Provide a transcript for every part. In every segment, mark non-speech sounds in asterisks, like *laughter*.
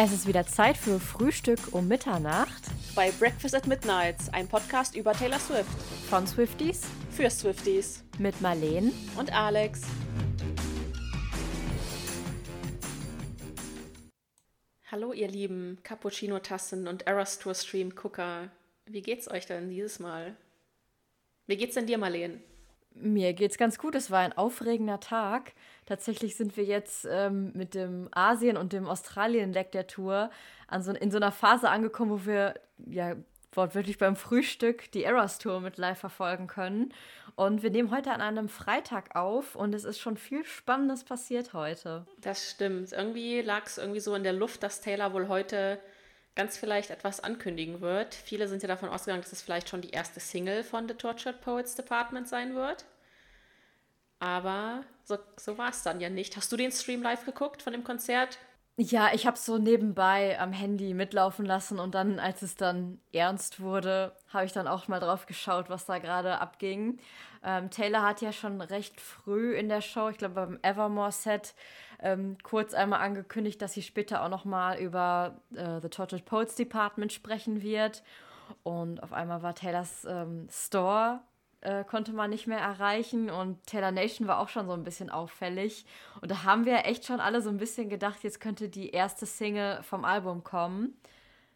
Es ist wieder Zeit für Frühstück um Mitternacht. Bei Breakfast at Midnight, ein Podcast über Taylor Swift. Von Swifties. Für Swifties. Mit Marleen. Und Alex. Hallo ihr lieben Cappuccino-Tassen und Eras Tour Stream Gucker. Wie geht's euch denn dieses Mal? Wie geht's denn dir, Marleen? Mir geht's ganz gut. Es war ein aufregender Tag. Tatsächlich sind wir jetzt ähm, mit dem Asien- und dem Australien-Leg der Tour an so, in so einer Phase angekommen, wo wir ja wortwörtlich beim Frühstück die Eras Tour mit live verfolgen können. Und wir nehmen heute an einem Freitag auf und es ist schon viel Spannendes passiert heute. Das stimmt. Irgendwie lag es irgendwie so in der Luft, dass Taylor wohl heute ganz vielleicht etwas ankündigen wird. Viele sind ja davon ausgegangen, dass es vielleicht schon die erste Single von The Tortured Poets Department sein wird. Aber so, so war es dann ja nicht. Hast du den Stream live geguckt von dem Konzert? Ja, ich habe so nebenbei am Handy mitlaufen lassen und dann, als es dann ernst wurde, habe ich dann auch mal drauf geschaut, was da gerade abging. Ähm, Taylor hat ja schon recht früh in der Show, ich glaube beim Evermore-Set, ähm, kurz einmal angekündigt, dass sie später auch noch mal über äh, The Tortured Poets Department sprechen wird. Und auf einmal war Taylors ähm, Store äh, konnte man nicht mehr erreichen und Taylor Nation war auch schon so ein bisschen auffällig. Und da haben wir echt schon alle so ein bisschen gedacht, jetzt könnte die erste Single vom Album kommen.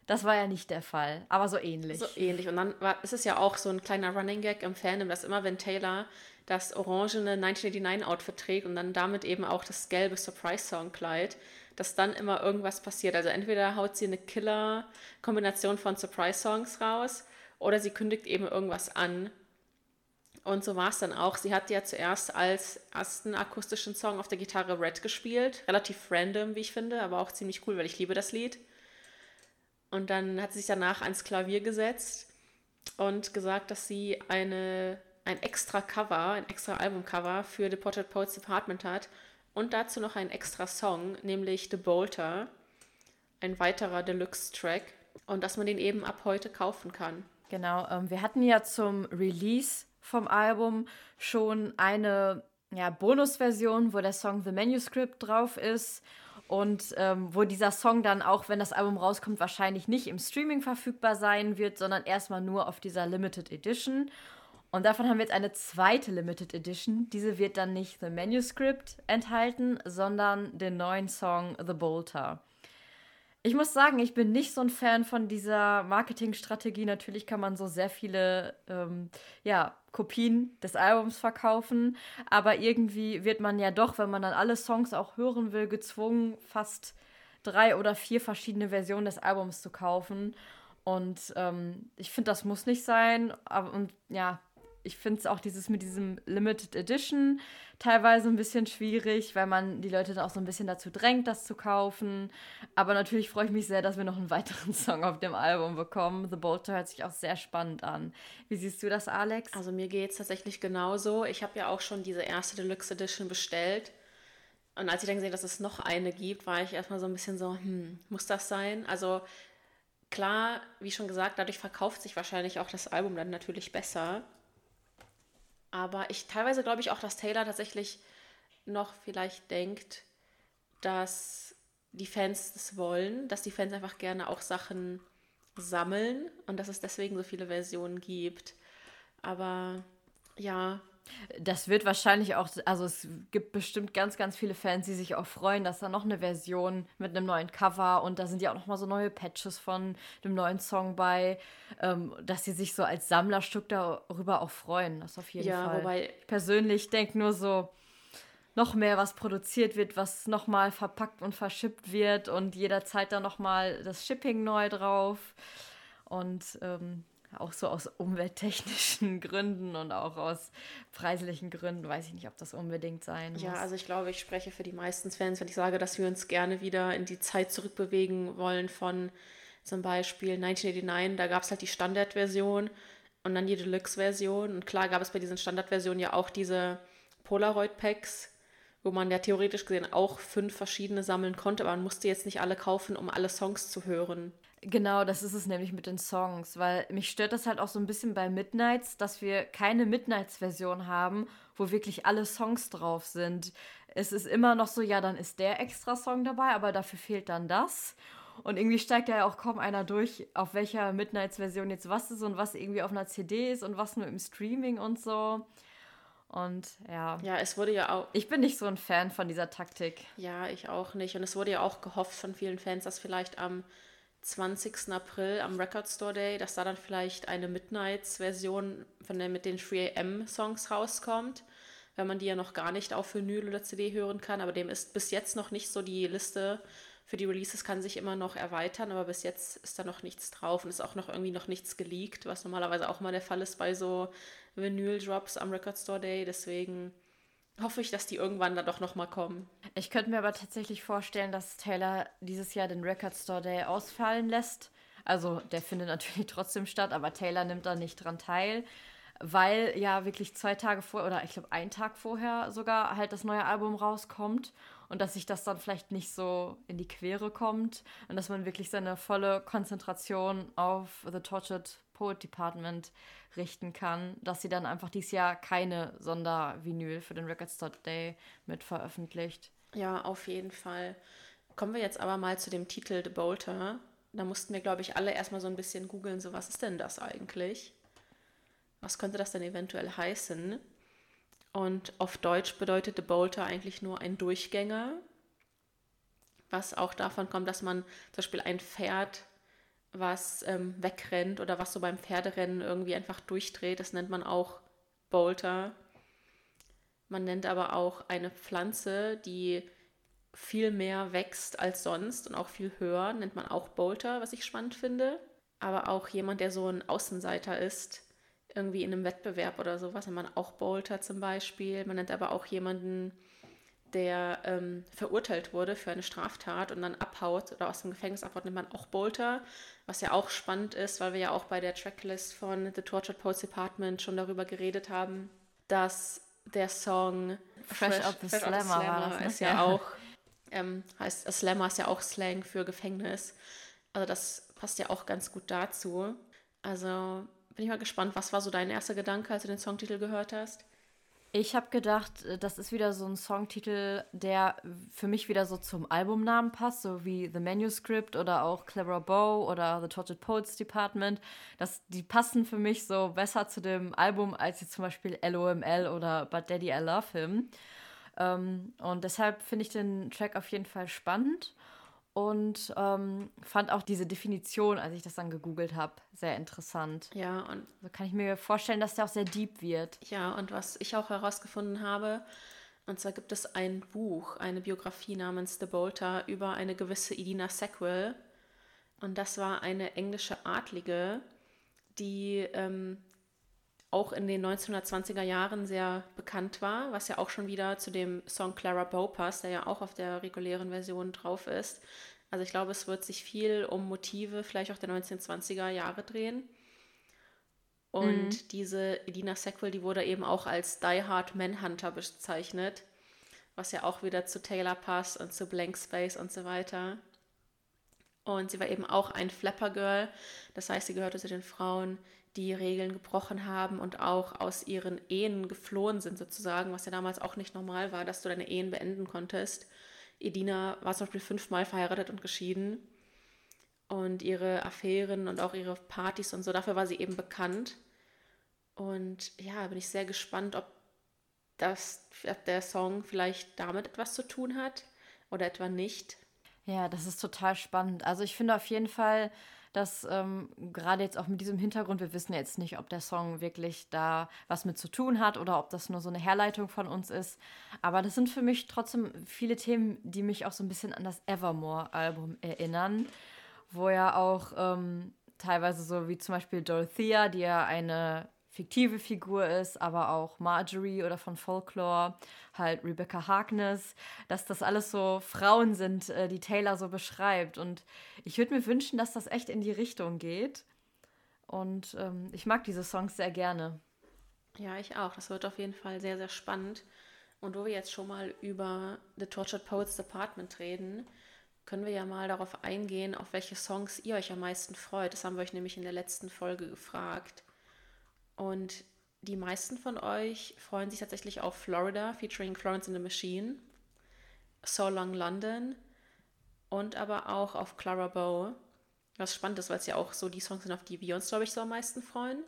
Das war ja nicht der Fall, aber so ähnlich. So ähnlich. Und dann war, ist es ja auch so ein kleiner Running Gag im Fandom, dass immer, wenn Taylor das orangene 1989-Outfit trägt und dann damit eben auch das gelbe Surprise-Song-Kleid, dass dann immer irgendwas passiert. Also entweder haut sie eine Killer-Kombination von Surprise-Songs raus oder sie kündigt eben irgendwas an. Und so war es dann auch. Sie hat ja zuerst als ersten akustischen Song auf der Gitarre Red gespielt. Relativ random, wie ich finde, aber auch ziemlich cool, weil ich liebe das Lied. Und dann hat sie sich danach ans Klavier gesetzt und gesagt, dass sie eine ein extra Cover, ein extra Albumcover für The Portrait Poets Department hat und dazu noch ein extra Song, nämlich The Bolter, ein weiterer Deluxe-Track und dass man den eben ab heute kaufen kann. Genau, ähm, wir hatten ja zum Release vom Album schon eine ja, Bonusversion, wo der Song The Manuscript drauf ist und ähm, wo dieser Song dann auch, wenn das Album rauskommt, wahrscheinlich nicht im Streaming verfügbar sein wird, sondern erstmal nur auf dieser Limited Edition. Und davon haben wir jetzt eine zweite Limited Edition. Diese wird dann nicht The Manuscript enthalten, sondern den neuen Song The Bolter. Ich muss sagen, ich bin nicht so ein Fan von dieser Marketingstrategie. Natürlich kann man so sehr viele ähm, ja, Kopien des Albums verkaufen, aber irgendwie wird man ja doch, wenn man dann alle Songs auch hören will, gezwungen, fast drei oder vier verschiedene Versionen des Albums zu kaufen. Und ähm, ich finde, das muss nicht sein. Aber, und ja, ich finde es auch dieses mit diesem Limited Edition teilweise ein bisschen schwierig, weil man die Leute dann auch so ein bisschen dazu drängt, das zu kaufen. Aber natürlich freue ich mich sehr, dass wir noch einen *laughs* weiteren Song auf dem Album bekommen. The Bolter hört sich auch sehr spannend an. Wie siehst du das, Alex? Also mir geht es tatsächlich genauso. Ich habe ja auch schon diese erste Deluxe Edition bestellt. Und als ich dann gesehen dass es noch eine gibt, war ich erstmal so ein bisschen so, hm, muss das sein? Also klar, wie schon gesagt, dadurch verkauft sich wahrscheinlich auch das Album dann natürlich besser. Aber ich teilweise glaube ich auch, dass Taylor tatsächlich noch vielleicht denkt, dass die Fans das wollen, dass die Fans einfach gerne auch Sachen sammeln und dass es deswegen so viele Versionen gibt. Aber ja, das wird wahrscheinlich auch, also es gibt bestimmt ganz, ganz viele Fans, die sich auch freuen, dass da noch eine Version mit einem neuen Cover und da sind ja auch noch mal so neue Patches von dem neuen Song bei, ähm, dass sie sich so als Sammlerstück darüber auch freuen. Das auf jeden ja, Fall. Wobei ich persönlich denke nur so, noch mehr was produziert wird, was nochmal verpackt und verschippt wird und jederzeit dann nochmal das Shipping neu drauf. Und ähm, auch so aus umwelttechnischen *laughs* Gründen und auch aus preislichen Gründen weiß ich nicht, ob das unbedingt sein muss. Ja, also ich glaube, ich spreche für die meisten Fans, wenn ich sage, dass wir uns gerne wieder in die Zeit zurückbewegen wollen von zum Beispiel 1989. Da gab es halt die Standardversion und dann die Deluxe-Version. Und klar gab es bei diesen Standardversionen ja auch diese Polaroid-Packs, wo man ja theoretisch gesehen auch fünf verschiedene sammeln konnte, aber man musste jetzt nicht alle kaufen, um alle Songs zu hören. Genau, das ist es nämlich mit den Songs, weil mich stört das halt auch so ein bisschen bei Midnights, dass wir keine Midnights-Version haben, wo wirklich alle Songs drauf sind. Es ist immer noch so, ja, dann ist der extra Song dabei, aber dafür fehlt dann das. Und irgendwie steigt ja auch kaum einer durch, auf welcher Midnights-Version jetzt was ist und was irgendwie auf einer CD ist und was nur im Streaming und so. Und ja. Ja, es wurde ja auch. Ich bin nicht so ein Fan von dieser Taktik. Ja, ich auch nicht. Und es wurde ja auch gehofft von vielen Fans, dass vielleicht am 20. April, am Record Store Day, dass da dann vielleicht eine Midnights-Version mit den 3am-Songs rauskommt, wenn man die ja noch gar nicht auf Vinyl oder CD hören kann. Aber dem ist bis jetzt noch nicht so die Liste für die Releases kann sich immer noch erweitern, aber bis jetzt ist da noch nichts drauf und ist auch noch irgendwie noch nichts geleakt, was normalerweise auch mal der Fall ist bei so Vinyl-Drops am Record Store Day. Deswegen hoffe ich, dass die irgendwann da doch nochmal kommen. Ich könnte mir aber tatsächlich vorstellen, dass Taylor dieses Jahr den Record Store Day ausfallen lässt. Also der findet *laughs* natürlich trotzdem statt, aber Taylor nimmt da nicht dran teil, weil ja wirklich zwei Tage vorher oder ich glaube einen Tag vorher sogar halt das neue Album rauskommt und dass sich das dann vielleicht nicht so in die Quere kommt und dass man wirklich seine volle Konzentration auf The Tortured Poet Department richten kann, dass sie dann einfach dieses Jahr keine Sondervinyl für den Record Store Day mit veröffentlicht. Ja, auf jeden Fall. Kommen wir jetzt aber mal zu dem Titel The Bolter. Da mussten wir, glaube ich, alle erstmal so ein bisschen googeln, so was ist denn das eigentlich? Was könnte das denn eventuell heißen? Und auf Deutsch bedeutet The Bolter eigentlich nur ein Durchgänger, was auch davon kommt, dass man zum Beispiel ein Pferd, was ähm, wegrennt oder was so beim Pferderennen irgendwie einfach durchdreht, das nennt man auch Bolter. Man nennt aber auch eine Pflanze, die viel mehr wächst als sonst und auch viel höher, nennt man auch Bolter, was ich spannend finde. Aber auch jemand, der so ein Außenseiter ist, irgendwie in einem Wettbewerb oder sowas, nennt man auch Bolter zum Beispiel. Man nennt aber auch jemanden, der ähm, verurteilt wurde für eine Straftat und dann abhaut oder aus dem Gefängnis abhaut, nennt man auch Bolter. Was ja auch spannend ist, weil wir ja auch bei der Tracklist von The Tortured Poets Department schon darüber geredet haben, dass der Song Fresh, Fresh Up the Fresh Slammer, Slammer war das, ne? ist ja auch, ähm, heißt Slammer ist ja auch Slang für Gefängnis. Also das passt ja auch ganz gut dazu. Also bin ich mal gespannt, was war so dein erster Gedanke, als du den Songtitel gehört hast? Ich habe gedacht, äh, das ist wieder so ein Songtitel, der für mich wieder so zum Albumnamen passt, so wie The Manuscript oder auch Clever Bow oder The Tortured Poets Department. Das, die passen für mich so besser zu dem Album als jetzt zum Beispiel LOML oder But Daddy I Love Him. Ähm, und deshalb finde ich den Track auf jeden Fall spannend und ähm, fand auch diese Definition, als ich das dann gegoogelt habe, sehr interessant. Ja, und so kann ich mir vorstellen, dass der auch sehr deep wird. Ja, und was ich auch herausgefunden habe, und zwar gibt es ein Buch, eine Biografie namens The Bolter über eine gewisse Edina Sackwell. Und das war eine englische Adlige, die ähm, auch in den 1920er Jahren sehr bekannt war, was ja auch schon wieder zu dem Song Clara Bow passt, der ja auch auf der regulären Version drauf ist. Also ich glaube, es wird sich viel um Motive vielleicht auch der 1920er Jahre drehen. Und mhm. diese Edina Sackwell, die wurde eben auch als Die Hard Manhunter bezeichnet, was ja auch wieder zu Taylor passt und zu Blank Space und so weiter. Und sie war eben auch ein Flapper Girl, das heißt, sie gehörte zu den Frauen, die Regeln gebrochen haben und auch aus ihren Ehen geflohen sind sozusagen, was ja damals auch nicht normal war, dass du deine Ehen beenden konntest. Edina war zum Beispiel fünfmal verheiratet und geschieden und ihre Affären und auch ihre Partys und so, dafür war sie eben bekannt. Und ja, bin ich sehr gespannt, ob das, ob der Song vielleicht damit etwas zu tun hat oder etwa nicht. Ja, das ist total spannend. Also ich finde auf jeden Fall, dass ähm, gerade jetzt auch mit diesem Hintergrund, wir wissen jetzt nicht, ob der Song wirklich da was mit zu tun hat oder ob das nur so eine Herleitung von uns ist. Aber das sind für mich trotzdem viele Themen, die mich auch so ein bisschen an das Evermore-Album erinnern, wo ja auch ähm, teilweise so wie zum Beispiel Dorothea, die ja eine fiktive Figur ist, aber auch Marjorie oder von Folklore, halt Rebecca Harkness, dass das alles so Frauen sind, äh, die Taylor so beschreibt. Und ich würde mir wünschen, dass das echt in die Richtung geht. Und ähm, ich mag diese Songs sehr gerne. Ja, ich auch. Das wird auf jeden Fall sehr, sehr spannend. Und wo wir jetzt schon mal über The Tortured Poets Department reden, können wir ja mal darauf eingehen, auf welche Songs ihr euch am meisten freut. Das haben wir euch nämlich in der letzten Folge gefragt. Und die meisten von euch freuen sich tatsächlich auf Florida featuring Florence in the Machine, So Long London und aber auch auf Clara Bow. Was spannend ist, weil es ja auch so die Songs sind, auf die wir uns, glaube ich, so am meisten freuen.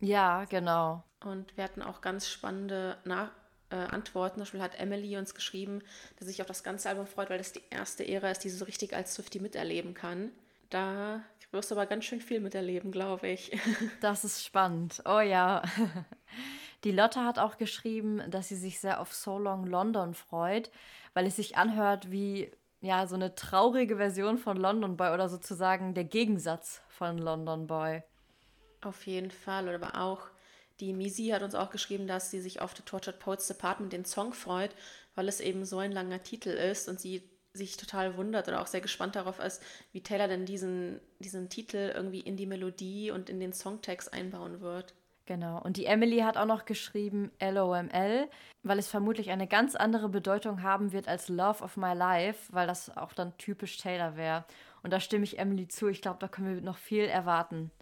Ja, genau. Und wir hatten auch ganz spannende Nach äh, Antworten. Zum Beispiel hat Emily uns geschrieben, dass sich auf das ganze Album freut, weil das die erste Ära ist, die sie so richtig als Swiftie miterleben kann. Da wirst du aber ganz schön viel miterleben, glaube ich. *laughs* Das ist spannend. Oh ja. *laughs* Die Lotte hat auch geschrieben, dass sie sich sehr auf So Long London freut, weil es sich anhört wie ja so eine traurige Version von London Boy oder sozusagen der Gegensatz von London Boy. Auf jeden Fall, aber auch die Misi hat uns auch geschrieben, dass sie sich auf The Tortured Poets Department den Song freut, weil es eben so ein langer Titel ist und sie sich total wundert oder auch sehr gespannt darauf ist, wie Taylor denn diesen, diesen Titel irgendwie in die Melodie und in den Songtext einbauen wird. Genau. Und die Emily hat auch noch geschrieben LOML, weil es vermutlich eine ganz andere Bedeutung haben wird als Love of My Life, weil das auch dann typisch Taylor wäre. Und da stimme ich Emily zu. Ich glaube, da können wir noch viel erwarten.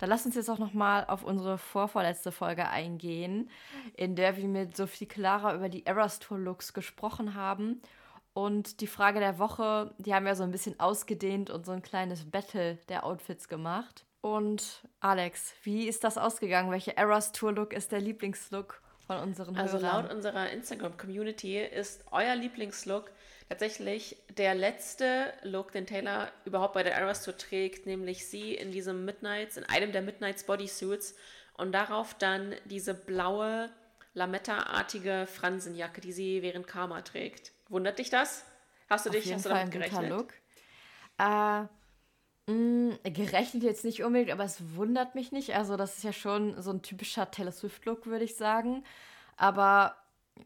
Dann lass uns jetzt auch noch mal auf unsere vorvorletzte Folge eingehen, in der wir mit Sophie Clara über die Eras Tour Looks gesprochen haben. Und die Frage der Woche, die haben wir so ein bisschen ausgedehnt und so ein kleines Battle der Outfits gemacht. Und Alex, wie ist das ausgegangen? Welcher Eras Tour Look ist der Lieblingslook von unseren also Hörern? Also laut unserer Instagram Community ist euer Lieblingslook tatsächlich der letzte Look, den Taylor überhaupt bei der Eras Tour trägt, nämlich sie in diesem Midnights, in einem der Midnights Bodysuits und darauf dann diese blaue Lametta-artige Fransenjacke, die sie während Karma trägt. Wundert dich das? Hast du Auf dich jeden hast Fall damit gerechnet? Look. Äh, mh, gerechnet jetzt nicht unbedingt, aber es wundert mich nicht. Also das ist ja schon so ein typischer Taylor Swift-Look, würde ich sagen. Aber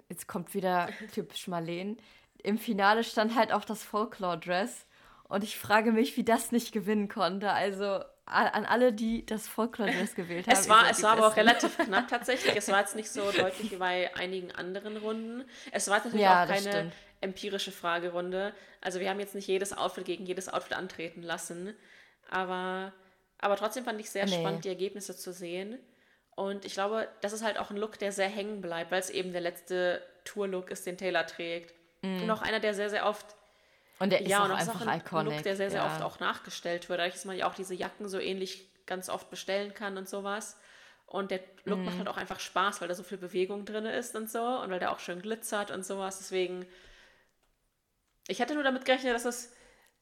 jetzt kommt wieder *laughs* typisch Marlene im Finale stand halt auch das Folklore-Dress. Und ich frage mich, wie das nicht gewinnen konnte. Also an alle, die das Folklore-Dress *laughs* gewählt haben. Es war, es war aber auch relativ knapp *laughs* tatsächlich. Es war jetzt nicht so deutlich wie bei einigen anderen Runden. Es war natürlich ja, auch keine. Empirische Fragerunde. Also wir haben jetzt nicht jedes Outfit gegen jedes Outfit antreten lassen. Aber, aber trotzdem fand ich sehr nee. spannend, die Ergebnisse zu sehen. Und ich glaube, das ist halt auch ein Look, der sehr hängen bleibt, weil es eben der letzte Tour-Look ist, den Taylor trägt. Mm. Und auch einer, der sehr, sehr oft. Und der ist ja, auch und einfach ein iconic. Look, der sehr, sehr ja. oft auch nachgestellt wird. Dadurch, dass man ja auch diese Jacken so ähnlich ganz oft bestellen kann und sowas. Und der Look mm. macht halt auch einfach Spaß, weil da so viel Bewegung drin ist und so. Und weil der auch schön glitzert und sowas. Deswegen. Ich hätte nur damit gerechnet, dass es.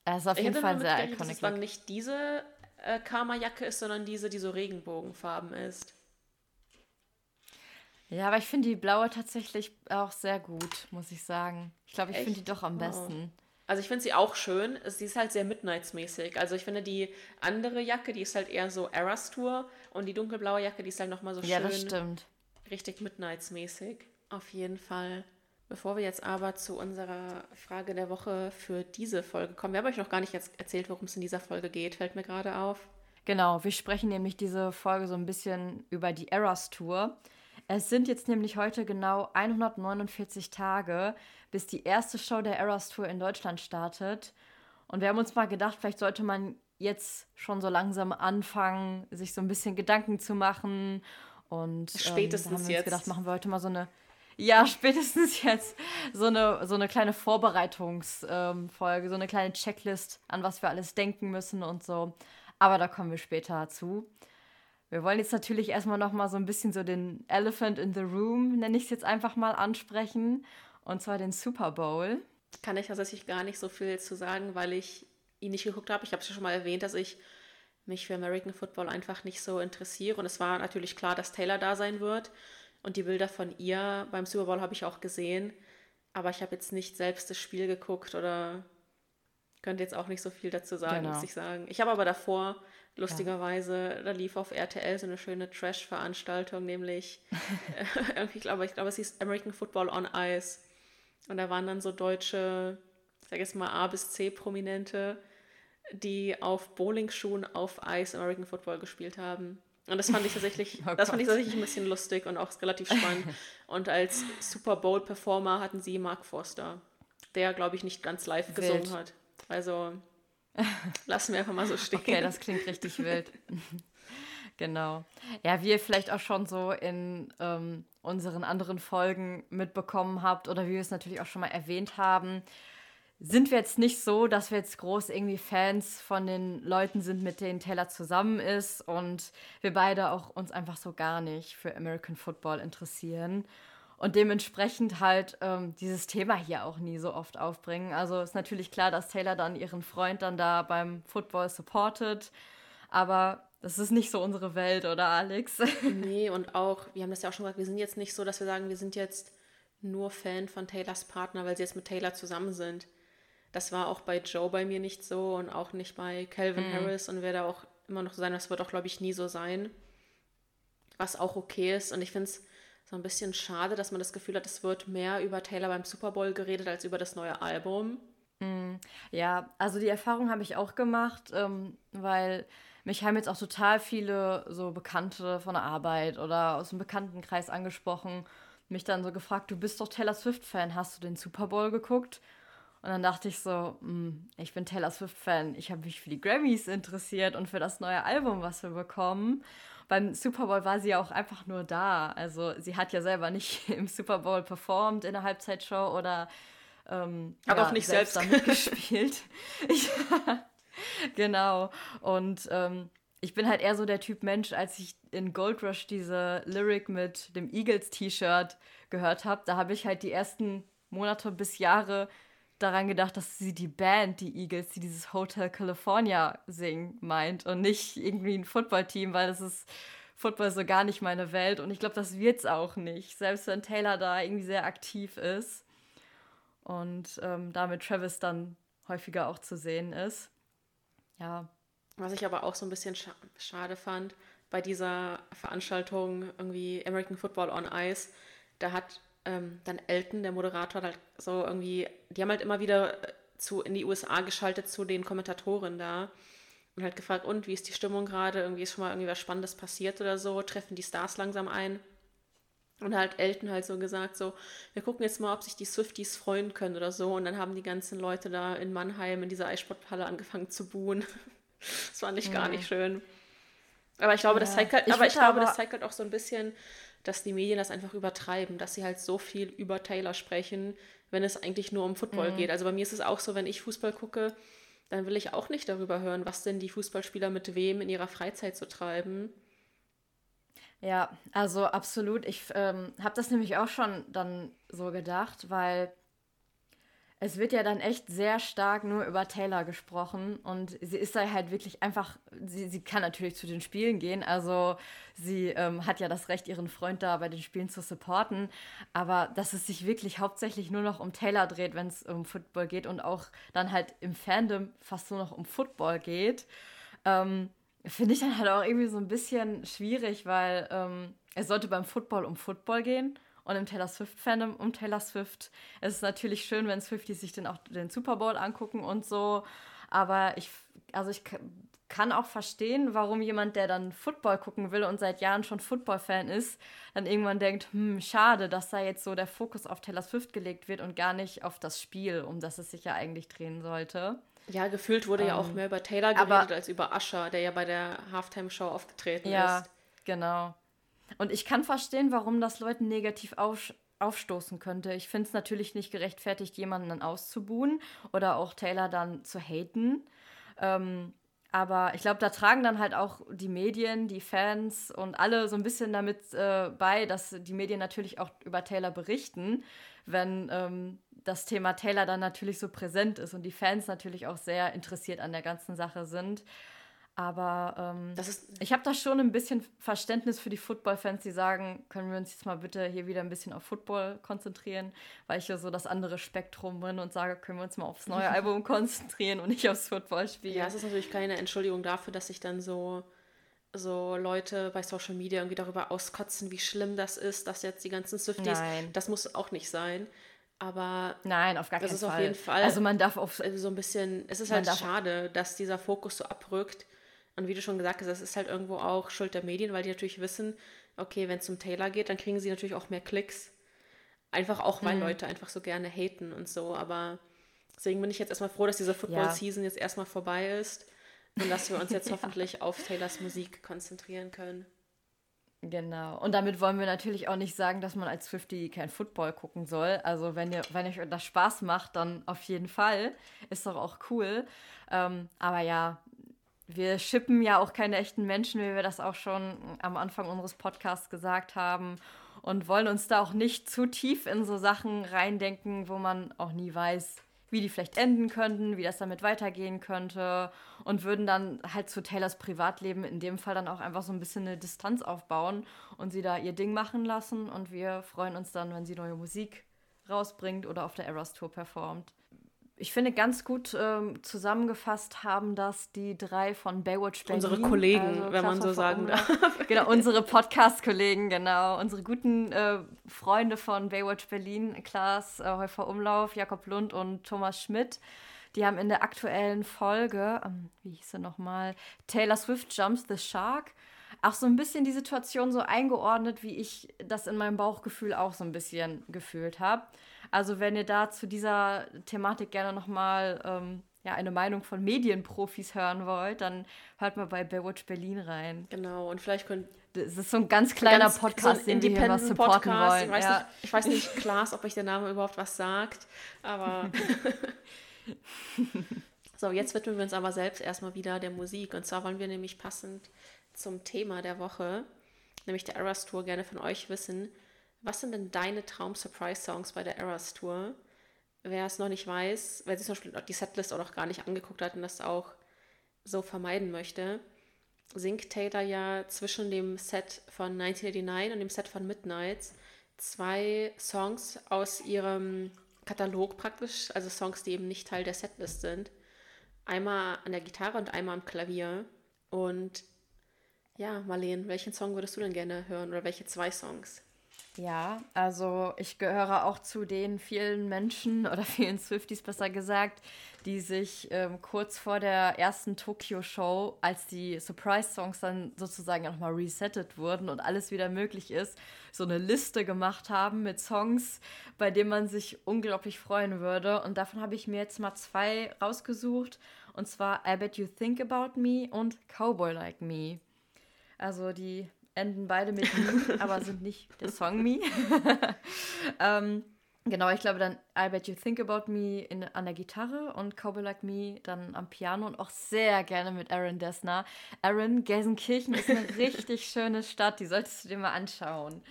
Er ist auf jeden Fall sehr iconic. Dass es dann nicht diese äh, Karma-Jacke ist, sondern diese, die so Regenbogenfarben ist. Ja, aber ich finde die blaue tatsächlich auch sehr gut, muss ich sagen. Ich glaube, ich finde die doch am besten. Also ich finde sie auch schön. Sie ist halt sehr Midnights-mäßig. Also ich finde die andere Jacke, die ist halt eher so Eras Tour und die dunkelblaue Jacke, die ist halt nochmal so ja, schön. Ja, das stimmt. Richtig Midnights-mäßig. Auf jeden Fall. Bevor wir jetzt aber zu unserer Frage der Woche für diese Folge kommen, wir haben euch noch gar nicht jetzt erzählt, worum es in dieser Folge geht, fällt mir gerade auf. Genau, wir sprechen nämlich diese Folge so ein bisschen über die Eras Tour. Es sind jetzt nämlich heute genau 149 Tage, bis die erste Show der Eras Tour in Deutschland startet. Und wir haben uns mal gedacht, vielleicht sollte man jetzt schon so langsam anfangen, sich so ein bisschen Gedanken zu machen. Und spätestens ähm, haben wir uns gedacht, machen wir heute mal so eine ja, *laughs* spätestens jetzt so eine, so eine kleine Vorbereitungsfolge, ähm, so eine kleine Checklist, an was wir alles denken müssen und so. Aber da kommen wir später zu. Wir wollen jetzt natürlich erstmal noch mal so ein bisschen so den Elephant in the Room, nenne ich es jetzt einfach mal, ansprechen. Und zwar den Super Bowl. Kann ich tatsächlich gar nicht so viel zu sagen, weil ich ihn nicht geguckt habe. Ich habe es ja schon mal erwähnt, dass ich mich für American Football einfach nicht so interessiere. Und es war natürlich klar, dass Taylor da sein wird. Und die Bilder von ihr beim Super Bowl habe ich auch gesehen. Aber ich habe jetzt nicht selbst das Spiel geguckt oder könnte jetzt auch nicht so viel dazu sagen, genau. muss ich sagen. Ich habe aber davor Lustigerweise, ja. da lief auf RTL so eine schöne Trash-Veranstaltung, nämlich, *laughs* äh, *laughs* ich glaube, ich glaube, es hieß American Football on Ice. Und da waren dann so deutsche, ich sag jetzt mal A bis C Prominente, die auf Bowlingschuhen auf Eis American Football gespielt haben. Und das fand ich tatsächlich, *laughs* oh das fand ich tatsächlich ein bisschen lustig und auch relativ spannend. und als Super Bowl Performer hatten sie Mark Forster, der glaube ich nicht ganz live Wild. gesungen hat. Also Lassen wir einfach mal so stehen. Okay, das klingt richtig wild. *laughs* genau. Ja, wie ihr vielleicht auch schon so in ähm, unseren anderen Folgen mitbekommen habt oder wie wir es natürlich auch schon mal erwähnt haben, sind wir jetzt nicht so, dass wir jetzt groß irgendwie Fans von den Leuten sind, mit denen Taylor zusammen ist und wir beide auch uns einfach so gar nicht für American Football interessieren und dementsprechend halt ähm, dieses Thema hier auch nie so oft aufbringen. Also ist natürlich klar, dass Taylor dann ihren Freund dann da beim Football supportet, aber das ist nicht so unsere Welt, oder Alex? *laughs* Nee, und auch, wir haben das ja auch schon gesagt, wir sind jetzt nicht so, dass wir sagen, wir sind jetzt nur Fan von Taylors Partner, weil sie jetzt mit Taylor zusammen sind. Das war auch bei Joe bei mir nicht so und auch nicht bei Calvin mhm. Harris und werde auch immer noch sein. Das wird auch, glaube ich, nie so sein. Was auch okay ist. Und ich finde es so ein bisschen schade, dass man das Gefühl hat, es wird mehr über Taylor beim Super Bowl geredet als über das neue Album. Mhm. Ja, also die Erfahrung habe ich auch gemacht, ähm, weil mich haben jetzt auch total viele so Bekannte von der Arbeit oder aus dem Bekanntenkreis angesprochen, mich dann so gefragt, du bist doch Taylor Swift-Fan, hast du den Super Bowl geguckt? Und dann dachte ich so, hm, ich bin Taylor Swift-Fan, ich habe mich für die Grammys interessiert und für das neue Album, was wir bekommen. Beim Super Bowl war sie ja auch einfach nur da. Also sie hat ja selber nicht *laughs* im Super Bowl performt in der Halbzeitshow oder ähm, hat ja, auch nicht selbst, selbst damit *laughs* gespielt. ich, *laughs* genau. Und ähm, ich bin halt eher so der Typ Mensch, als ich in Gold Rush diese Lyric mit dem Eagles-T-Shirt gehört habe, da habe ich halt die ersten Monate bis Jahre daran gedacht, dass sie die Band, die Eagles, die dieses Hotel California singen, meint und nicht irgendwie ein Footballteam, weil das ist Football so gar nicht meine Welt und ich glaube, das wird es auch nicht, selbst wenn Taylor da irgendwie sehr aktiv ist und ähm, damit Travis dann häufiger auch zu sehen ist. Ja. Was ich aber auch so ein bisschen scha schade fand bei dieser Veranstaltung irgendwie American Football on Ice, da hat ähm, dann Elton, der Moderator, halt so irgendwie, die haben halt immer wieder äh, zu, in die USA geschaltet zu den Kommentatoren da und halt gefragt, und wie ist die Stimmung gerade? Irgendwie ist schon mal irgendwie was Spannendes passiert oder so? Treffen die Stars langsam ein? Und halt Elton halt so gesagt, so, wir gucken jetzt mal, ob sich die Swifties freuen können oder so. Und dann haben die ganzen Leute da in Mannheim in dieser Eissporthalle angefangen zu buhen. *laughs* das fand ich gar nicht schön. Aber ich glaube, ja. das zeigt halt, aber ich glaube, aber das zeigt halt auch so ein bisschen, dass die Medien das einfach übertreiben, dass sie halt so viel über Taylor sprechen, wenn es eigentlich nur um Football mhm. geht. Also bei mir ist es auch so, wenn ich Fußball gucke, dann will ich auch nicht darüber hören, was denn die Fußballspieler mit wem in ihrer Freizeit so treiben. Ja, also absolut. Ich ähm, habe das nämlich auch schon dann so gedacht, weil es wird ja dann echt sehr stark nur über Taylor gesprochen und sie ist da halt wirklich einfach, sie, sie kann natürlich zu den Spielen gehen, also sie ähm, hat ja das Recht, ihren Freund da bei den Spielen zu supporten, aber dass es sich wirklich hauptsächlich nur noch um Taylor dreht, wenn es um Football geht und auch dann halt im Fandom fast nur noch um Football geht, ähm, finde ich dann halt auch irgendwie so ein bisschen schwierig, weil ähm, es sollte beim Football um Football gehen und im Taylor Swift-Fandom um Taylor Swift. Es ist natürlich schön, wenn Swifties sich dann auch den Super Bowl angucken und so. Aber ich, also ich kann auch verstehen, warum jemand, der dann Football gucken will und seit Jahren schon Football-Fan ist, dann irgendwann denkt, hm, schade, dass da jetzt so der Fokus auf Taylor Swift gelegt wird und gar nicht auf das Spiel, um das es sich ja eigentlich drehen sollte. Ja, gefühlt wurde ähm, ja auch ähm, mehr über Taylor geredet aber, als über Usher, der ja bei der Halftime-Show aufgetreten ja, ist. Ja, genau. Und ich kann verstehen, warum das Leuten negativ auf, aufstoßen könnte. Ich finde es natürlich nicht gerechtfertigt, jemanden dann auszubuhen oder auch Taylor dann zu haten. Ähm, aber ich glaube, da tragen dann halt auch die Medien, die Fans und alle so ein bisschen damit äh, bei, dass die Medien natürlich auch über Taylor berichten, wenn ähm, das Thema Taylor dann natürlich so präsent ist und die Fans natürlich auch sehr interessiert an der ganzen Sache sind. Aber ähm, ich habe da schon ein bisschen Verständnis für die Football-Fans, die sagen, können wir uns jetzt mal bitte hier wieder ein bisschen auf Football konzentrieren, weil ich ja so das andere Spektrum bin und sage, können wir uns mal aufs neue *laughs* Album konzentrieren und nicht aufs Football-Spiel. Ja, es ist natürlich keine Entschuldigung dafür, dass sich dann so, so Leute bei Social Media irgendwie darüber auskotzen, wie schlimm das ist, dass jetzt die ganzen Swifties, Nein. das muss auch nicht sein. Aber Nein, auf gar keinen Fall. Das ist auf jeden Fall. Also man darf auf so ein bisschen, es ist halt schade, dass dieser Fokus so abrückt und wie du schon gesagt hast, das ist halt irgendwo auch Schuld der Medien, weil die natürlich wissen, okay, wenn es zum Taylor geht, dann kriegen sie natürlich auch mehr Klicks. Einfach auch, weil mhm. Leute einfach so gerne haten und so. Aber deswegen bin ich jetzt erstmal froh, dass diese Football-Season ja. jetzt erstmal vorbei ist und dass wir uns jetzt *laughs* hoffentlich auf Taylors Musik konzentrieren können. Genau. Und damit wollen wir natürlich auch nicht sagen, dass man als 50 kein Football gucken soll. Also wenn ihr, wenn euch das Spaß macht, dann auf jeden Fall. Ist doch auch cool. Ähm, aber ja, wir schippen ja auch keine echten Menschen, wie wir das auch schon am Anfang unseres Podcasts gesagt haben. Und wollen uns da auch nicht zu tief in so Sachen reindenken, wo man auch nie weiß, wie die vielleicht enden könnten, wie das damit weitergehen könnte und würden dann halt zu Taylors Privatleben in dem Fall dann auch einfach so ein bisschen eine Distanz aufbauen und sie da ihr Ding machen lassen und wir freuen uns dann, wenn sie neue Musik rausbringt oder auf der Eras Tour performt ich finde, ganz gut ähm, zusammengefasst haben das die drei von Baywatch Berlin. Unsere Kollegen, also, wenn man so sagen darf. *laughs* *laughs* Genau, unsere Podcast-Kollegen, genau. Unsere guten äh, Freunde von Baywatch Berlin, Klaas äh, Häufer Umlauf, Jakob Lund und Thomas Schmidt. Die haben in der aktuellen Folge, ähm, wie hieß sie nochmal, Taylor Swift Jumps the Shark, auch so ein bisschen die Situation so eingeordnet, wie ich das in meinem Bauchgefühl auch so ein bisschen gefühlt habe. Also wenn ihr da zu dieser Thematik gerne nochmal ähm, ja, eine Meinung von Medienprofis hören wollt, dann hört mal bei Baywatch Berlin rein. Genau, und vielleicht könnt das ist so ein ganz kleiner ganz, Podcast, so den wir hier was supporten Podcast. wollen. Ich weiß, ja. nicht, ich weiß nicht, Klaas, ob euch der Name überhaupt was sagt, aber... *laughs* so, jetzt widmen wir uns aber selbst erstmal wieder der Musik. Und zwar wollen wir nämlich passend zum Thema der Woche, nämlich der Eras Tour, gerne von euch wissen, was sind denn deine Traum-Surprise-Songs bei der Eras Tour? Wer es noch nicht weiß, wer sich zum Beispiel die Setlist auch noch gar nicht angeguckt hat und das auch so vermeiden möchte, singt Taylor ja zwischen dem Set von 1989 und dem Set von Midnights zwei Songs aus ihrem Katalog praktisch, also Songs, die eben nicht Teil der Setlist sind. Einmal an der Gitarre und einmal am Klavier. Und ja, Marlene, welchen Song würdest du denn gerne hören oder welche zwei Songs? Ja, also ich gehöre auch zu den vielen Menschen *laughs* oder vielen Swifties besser gesagt, die sich ähm, kurz vor der ersten Tokyo-Show, als die Surprise-Songs dann sozusagen nochmal resettet wurden und alles wieder möglich ist, so eine Liste gemacht haben mit Songs, bei denen man sich unglaublich freuen würde. Und davon habe ich mir jetzt mal zwei rausgesucht. Und zwar I Bet You Think About Me und Cowboy Like Me. Also die enden beide mit Me, *laughs* aber sind nicht der Song Me. *laughs* ähm, genau, ich glaube dann I Bet You Think About Me in, an der Gitarre und Cowboy Like Me dann am Piano und auch sehr gerne mit Aaron Dessner. Aaron, Gelsenkirchen ist eine *laughs* richtig schöne Stadt, die solltest du dir mal anschauen.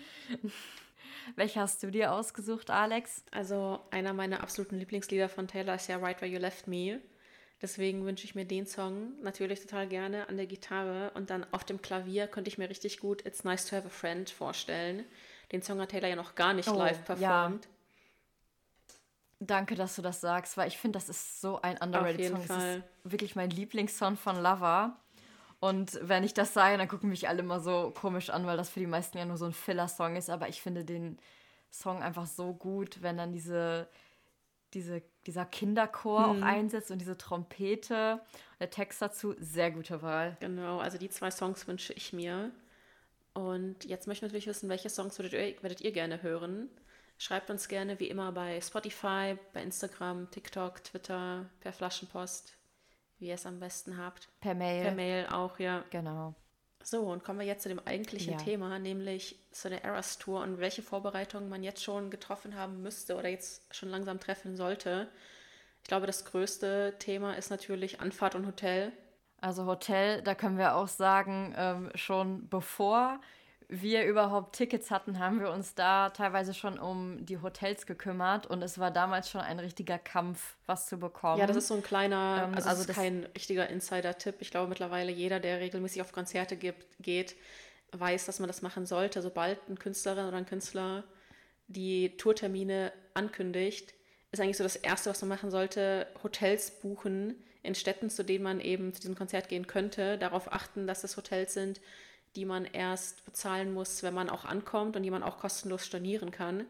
Welche hast du dir ausgesucht, Alex? Also einer meiner absoluten Lieblingslieder von Taylor ist ja Right Where You Left Me. Deswegen wünsche ich mir den Song natürlich total gerne an der Gitarre und dann auf dem Klavier könnte ich mir richtig gut It's Nice to Have a Friend vorstellen. Den Song hat Taylor ja noch gar nicht oh, live performt. Ja. Danke, dass du das sagst, weil ich finde, das ist so ein underrated Song. Fall. Das ist wirklich mein Lieblingssong von Lover. Und wenn ich das sage, dann gucken mich alle immer so komisch an, weil das für die meisten ja nur so ein Filler-Song ist. Aber ich finde den Song einfach so gut, wenn dann diese diese, dieser Kinderchor hm. auch einsetzt und diese Trompete. Der Text dazu, sehr gute Wahl. Genau, also die zwei Songs wünsche ich mir. Und jetzt möchten wir natürlich wissen, welche Songs würdet ihr, werdet ihr gerne hören? Schreibt uns gerne wie immer bei Spotify, bei Instagram, TikTok, Twitter, per Flaschenpost, wie ihr es am besten habt. Per Mail. Per Mail auch, ja. Genau. So, und kommen wir jetzt zu dem eigentlichen ja. Thema, nämlich zu der Eras Tour und welche Vorbereitungen man jetzt schon getroffen haben müsste oder jetzt schon langsam treffen sollte. Ich glaube, das größte Thema ist natürlich Anfahrt und Hotel. Also Hotel, da können wir auch sagen, ähm, schon bevor wir überhaupt Tickets hatten, haben wir uns da teilweise schon um die Hotels gekümmert und es war damals schon ein richtiger Kampf, was zu bekommen. Ja, das ist so ein kleiner, ähm, also, also das ist kein richtiger Insider-Tipp. Ich glaube mittlerweile jeder, der regelmäßig auf Konzerte gibt, geht, weiß, dass man das machen sollte. Sobald ein Künstlerin oder ein Künstler die Tourtermine ankündigt, ist eigentlich so das Erste, was man machen sollte, Hotels buchen in Städten, zu denen man eben zu diesem Konzert gehen könnte. Darauf achten, dass es Hotels sind, die man erst bezahlen muss, wenn man auch ankommt und die man auch kostenlos stornieren kann.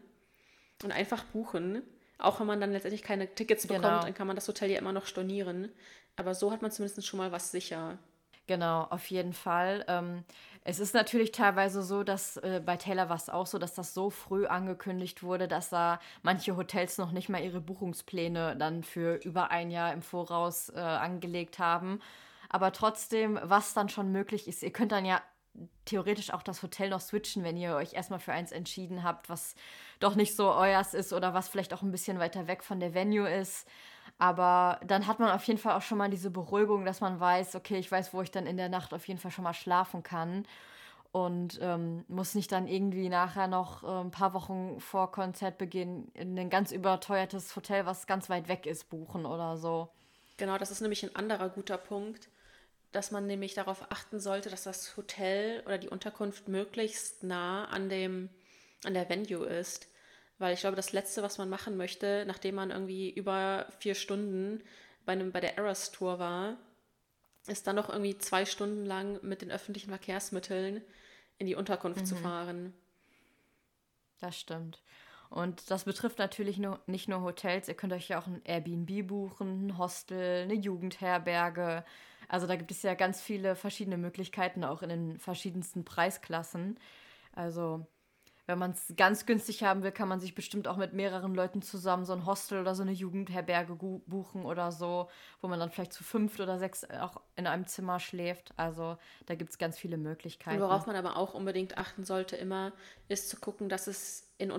Und einfach buchen. Auch wenn man dann letztendlich keine Tickets bekommt, genau. dann kann man das Hotel ja immer noch stornieren. Aber so hat man zumindest schon mal was sicher. Genau, auf jeden Fall. Ähm, es ist natürlich teilweise so, dass äh, bei Taylor war es auch so, dass das so früh angekündigt wurde, dass da manche Hotels noch nicht mal ihre Buchungspläne dann für über ein Jahr im Voraus äh, angelegt haben. Aber trotzdem, was dann schon möglich ist, ihr könnt dann ja theoretisch auch das Hotel noch switchen, wenn ihr euch erstmal für eins entschieden habt, was doch nicht so euers ist oder was vielleicht auch ein bisschen weiter weg von der Venue ist. Aber dann hat man auf jeden Fall auch schon mal diese Beruhigung, dass man weiß, okay, ich weiß, wo ich dann in der Nacht auf jeden Fall schon mal schlafen kann und ähm, muss nicht dann irgendwie nachher noch äh, ein paar Wochen vor Konzertbeginn in ein ganz überteuertes Hotel, was ganz weit weg ist, buchen oder so. Genau, das ist nämlich ein anderer guter Punkt, dass man nämlich darauf achten sollte, dass das Hotel oder die Unterkunft möglichst nah an dem an der Venue ist. Weil ich glaube, das Letzte, was man machen möchte, nachdem man irgendwie über vier Stunden bei, einem, bei der Eras Tour war, ist dann noch irgendwie zwei Stunden lang mit den öffentlichen Verkehrsmitteln in die Unterkunft mhm. zu fahren. Das stimmt. Und das betrifft natürlich nur, nicht nur Hotels. Ihr könnt euch ja auch ein Airbnb buchen, ein Hostel, eine Jugendherberge. Also da gibt es ja ganz viele verschiedene Möglichkeiten, auch in den verschiedensten Preisklassen. Also wenn man es ganz günstig haben will, kann man sich bestimmt auch mit mehreren Leuten zusammen so ein Hostel oder so eine Jugendherberge buchen oder so, wo man dann vielleicht zu fünft oder sechs auch in einem Zimmer schläft. Also da gibt es ganz viele Möglichkeiten. worauf man aber auch unbedingt achten sollte immer, ist zu gucken, dass es in,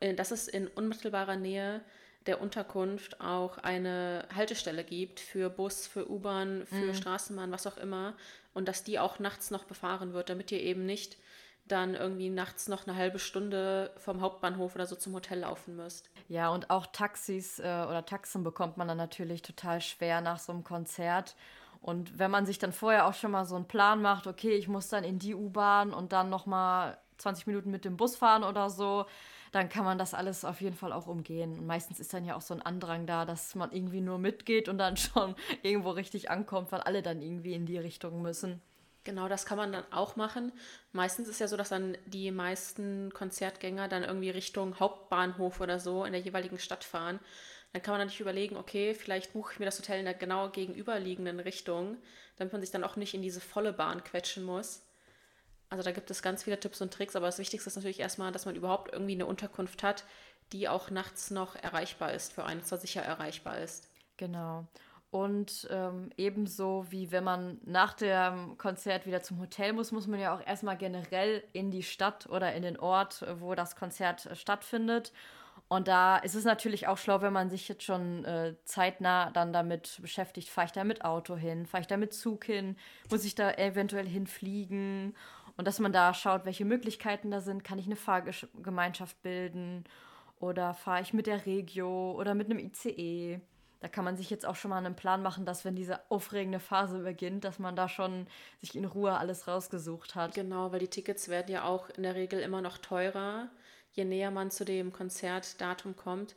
äh, dass es in unmittelbarer Nähe der Unterkunft auch eine Haltestelle gibt für Bus, für U-Bahn, für mhm. Straßenbahn, was auch immer. Und dass die auch nachts noch befahren wird, damit ihr eben nicht dann irgendwie nachts noch eine halbe Stunde vom Hauptbahnhof oder so zum Hotel laufen müsst. Ja, und auch Taxis äh, oder Taxen bekommt man dann natürlich total schwer nach so einem Konzert. Und wenn man sich dann vorher auch schon mal so einen Plan macht, okay, ich muss dann in die U-Bahn und dann nochmal 20 Minuten mit dem Bus fahren oder so, dann kann man das alles auf jeden Fall auch umgehen. Und meistens ist dann ja auch so ein Andrang da, dass man irgendwie nur mitgeht und dann *laughs* schon irgendwo richtig ankommt, weil alle dann irgendwie in die Richtung müssen. Genau, das kann man dann auch machen. Meistens ist ja so, dass dann die meisten Konzertgänger dann irgendwie Richtung Hauptbahnhof oder so in der jeweiligen Stadt fahren. Dann kann man nicht überlegen, okay, vielleicht buche ich mir das Hotel in der genau gegenüberliegenden Richtung, damit man sich dann auch nicht in diese volle Bahn quetschen muss. Also da gibt es ganz viele Tipps und Tricks, aber das Wichtigste ist natürlich erstmal, dass man überhaupt irgendwie eine Unterkunft hat, die auch nachts noch erreichbar ist, für einen zwar sicher erreichbar ist. Genau. Und ähm, ebenso wie wenn man nach dem Konzert wieder zum Hotel muss, muss man ja auch erstmal generell in die Stadt oder in den Ort, wo das Konzert äh, stattfindet. Und da ist es natürlich auch schlau, wenn man sich jetzt schon äh, zeitnah dann damit beschäftigt, fahre ich da mit Auto hin, fahre ich da mit Zug hin, muss ich da eventuell hinfliegen und dass man da schaut, welche Möglichkeiten da sind, kann ich eine Fahrgemeinschaft bilden oder fahre ich mit der Regio oder mit einem ICE da kann man sich jetzt auch schon mal einen Plan machen, dass wenn diese aufregende Phase beginnt, dass man da schon sich in Ruhe alles rausgesucht hat. Genau, weil die Tickets werden ja auch in der Regel immer noch teurer, je näher man zu dem Konzertdatum kommt.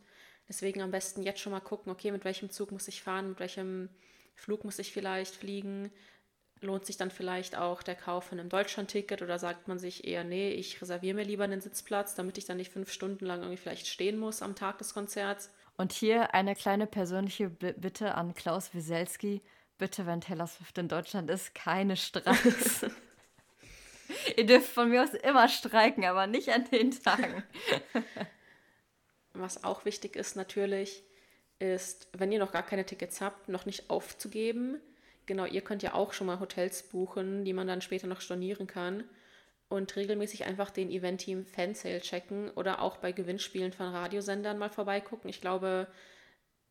Deswegen am besten jetzt schon mal gucken, okay, mit welchem Zug muss ich fahren, mit welchem Flug muss ich vielleicht fliegen. Lohnt sich dann vielleicht auch der Kauf von einem Deutschlandticket oder sagt man sich eher, nee, ich reserviere mir lieber einen Sitzplatz, damit ich dann nicht fünf Stunden lang irgendwie vielleicht stehen muss am Tag des Konzerts? Und hier eine kleine persönliche Bitte an Klaus Wieselski. Bitte, wenn Taylor Swift in Deutschland ist, keine Streiks. *laughs* Ihr dürft von mir aus immer streiken, aber nicht an den Tagen. Was auch wichtig ist natürlich, ist, wenn ihr noch gar keine Tickets habt, noch nicht aufzugeben. Genau, ihr könnt ja auch schon mal Hotels buchen, die man dann später noch stornieren kann und regelmäßig einfach den Event-Team Fansale checken oder auch bei Gewinnspielen von Radiosendern mal vorbeigucken. Ich glaube,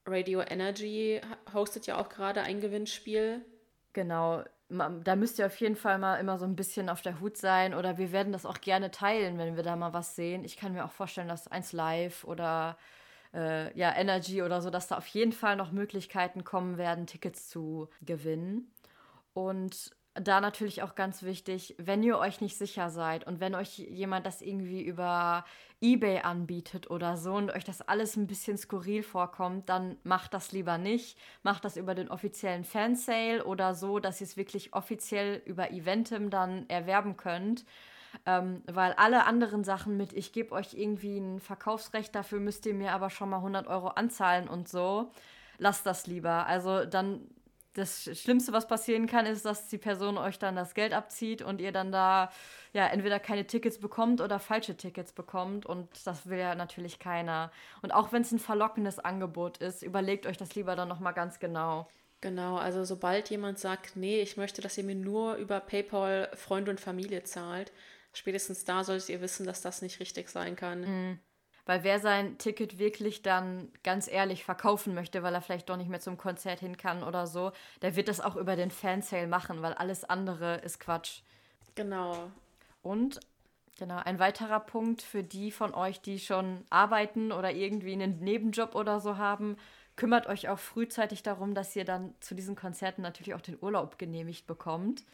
Radio Energy hostet ja auch gerade ein Gewinnspiel. Genau, da müsst ihr auf jeden Fall mal immer so ein bisschen auf der Hut sein oder wir werden das auch gerne teilen, wenn wir da mal was sehen. Ich kann mir auch vorstellen, dass eins live oder äh, ja, Energy oder so, dass da auf jeden Fall noch Möglichkeiten kommen werden, Tickets zu gewinnen. Und da natürlich auch ganz wichtig, wenn ihr euch nicht sicher seid und wenn euch jemand das irgendwie über eBay anbietet oder so und euch das alles ein bisschen skurril vorkommt, dann macht das lieber nicht. Macht das über den offiziellen Fansale oder so, dass ihr es wirklich offiziell über Eventim dann erwerben könnt. Ähm, weil alle anderen Sachen mit, ich gebe euch irgendwie ein Verkaufsrecht, dafür müsst ihr mir aber schon mal 100 Euro anzahlen und so, lasst das lieber. Also dann das Schlimmste, was passieren kann, ist, dass die Person euch dann das Geld abzieht und ihr dann da ja entweder keine Tickets bekommt oder falsche Tickets bekommt. Und das will ja natürlich keiner. Und auch wenn es ein verlockendes Angebot ist, überlegt euch das lieber dann nochmal ganz genau. Genau, also sobald jemand sagt, nee, ich möchte, dass ihr mir nur über PayPal Freunde und Familie zahlt, spätestens da solltet ihr wissen, dass das nicht richtig sein kann. Mhm. Weil wer sein Ticket wirklich dann ganz ehrlich verkaufen möchte, weil er vielleicht doch nicht mehr zum Konzert hin kann oder so, der wird das auch über den Fansale machen, weil alles andere ist Quatsch. Genau. Und genau, ein weiterer Punkt für die von euch, die schon arbeiten oder irgendwie einen Nebenjob oder so haben, kümmert euch auch frühzeitig darum, dass ihr dann zu diesen Konzerten natürlich auch den Urlaub genehmigt bekommt.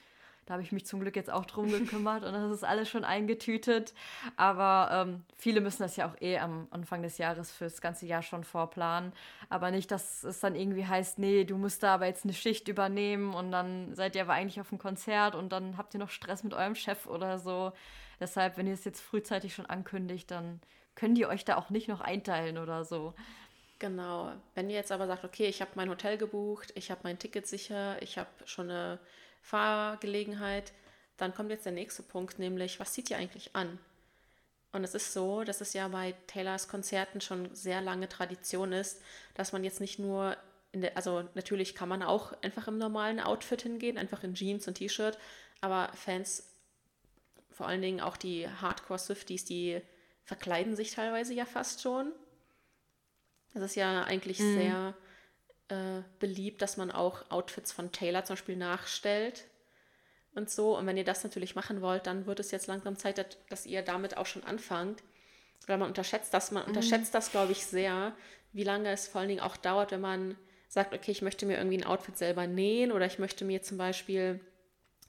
Da habe ich mich zum Glück jetzt auch drum gekümmert und das ist alles schon eingetütet. Aber ähm, viele müssen das ja auch eh am Anfang des Jahres fürs ganze Jahr schon vorplanen. Aber nicht, dass es dann irgendwie heißt, nee, du musst da aber jetzt eine Schicht übernehmen und dann seid ihr aber eigentlich auf dem Konzert und dann habt ihr noch Stress mit eurem Chef oder so. Deshalb, wenn ihr es jetzt frühzeitig schon ankündigt, dann könnt ihr euch da auch nicht noch einteilen oder so. Genau. Wenn ihr jetzt aber sagt, okay, ich habe mein Hotel gebucht, ich habe mein Ticket sicher, ich habe schon eine Fahrgelegenheit, dann kommt jetzt der nächste Punkt, nämlich, was zieht ihr eigentlich an? Und es ist so, dass es ja bei Taylors Konzerten schon sehr lange Tradition ist, dass man jetzt nicht nur in der, also natürlich kann man auch einfach im normalen Outfit hingehen, einfach in Jeans und T-Shirt, aber Fans, vor allen Dingen auch die Hardcore-Swifties, die verkleiden sich teilweise ja fast schon. Das ist ja eigentlich mhm. sehr äh, beliebt, dass man auch Outfits von Taylor zum Beispiel nachstellt und so. Und wenn ihr das natürlich machen wollt, dann wird es jetzt langsam Zeit, dass ihr damit auch schon anfangt. Weil man unterschätzt das, man mhm. unterschätzt das, glaube ich, sehr, wie lange es vor allen Dingen auch dauert, wenn man sagt, okay, ich möchte mir irgendwie ein Outfit selber nähen oder ich möchte mir zum Beispiel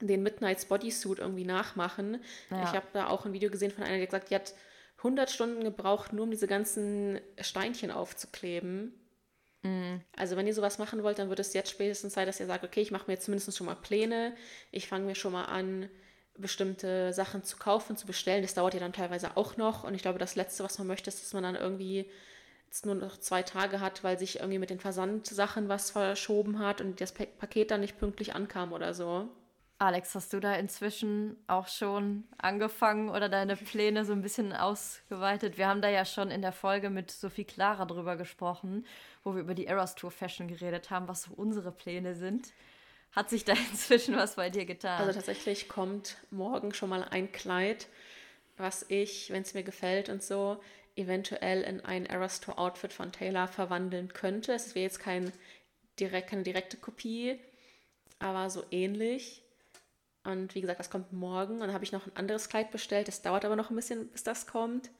den Midnight's Bodysuit irgendwie nachmachen. Ja. Ich habe da auch ein Video gesehen von einer, die gesagt, die hat 100 Stunden gebraucht, nur um diese ganzen Steinchen aufzukleben. Mhm. Also wenn ihr sowas machen wollt, dann wird es jetzt spätestens Zeit, dass ihr sagt, okay, ich mache mir jetzt zumindest schon mal Pläne. Ich fange mir schon mal an, bestimmte Sachen zu kaufen, zu bestellen. Das dauert ja dann teilweise auch noch. Und ich glaube, das Letzte, was man möchte, ist, dass man dann irgendwie jetzt nur noch zwei Tage hat, weil sich irgendwie mit den Versandsachen was verschoben hat und das Paket dann nicht pünktlich ankam oder so. Alex, hast du da inzwischen auch schon angefangen oder deine Pläne so ein bisschen ausgeweitet? Wir haben da ja schon in der Folge mit Sophie Clara drüber gesprochen, wo wir über die Eras Tour Fashion geredet haben, was so unsere Pläne sind. Hat sich da *laughs* inzwischen was bei dir getan? Also tatsächlich kommt morgen schon mal ein Kleid, was ich, wenn es mir gefällt und so, eventuell in ein Eras Tour Outfit von Taylor verwandeln könnte. Es wäre jetzt kein direkt, keine direkte Kopie, aber so ähnlich. Und wie gesagt, das kommt morgen. Und dann habe ich noch ein anderes Kleid bestellt. Das dauert aber noch ein bisschen, bis das kommt.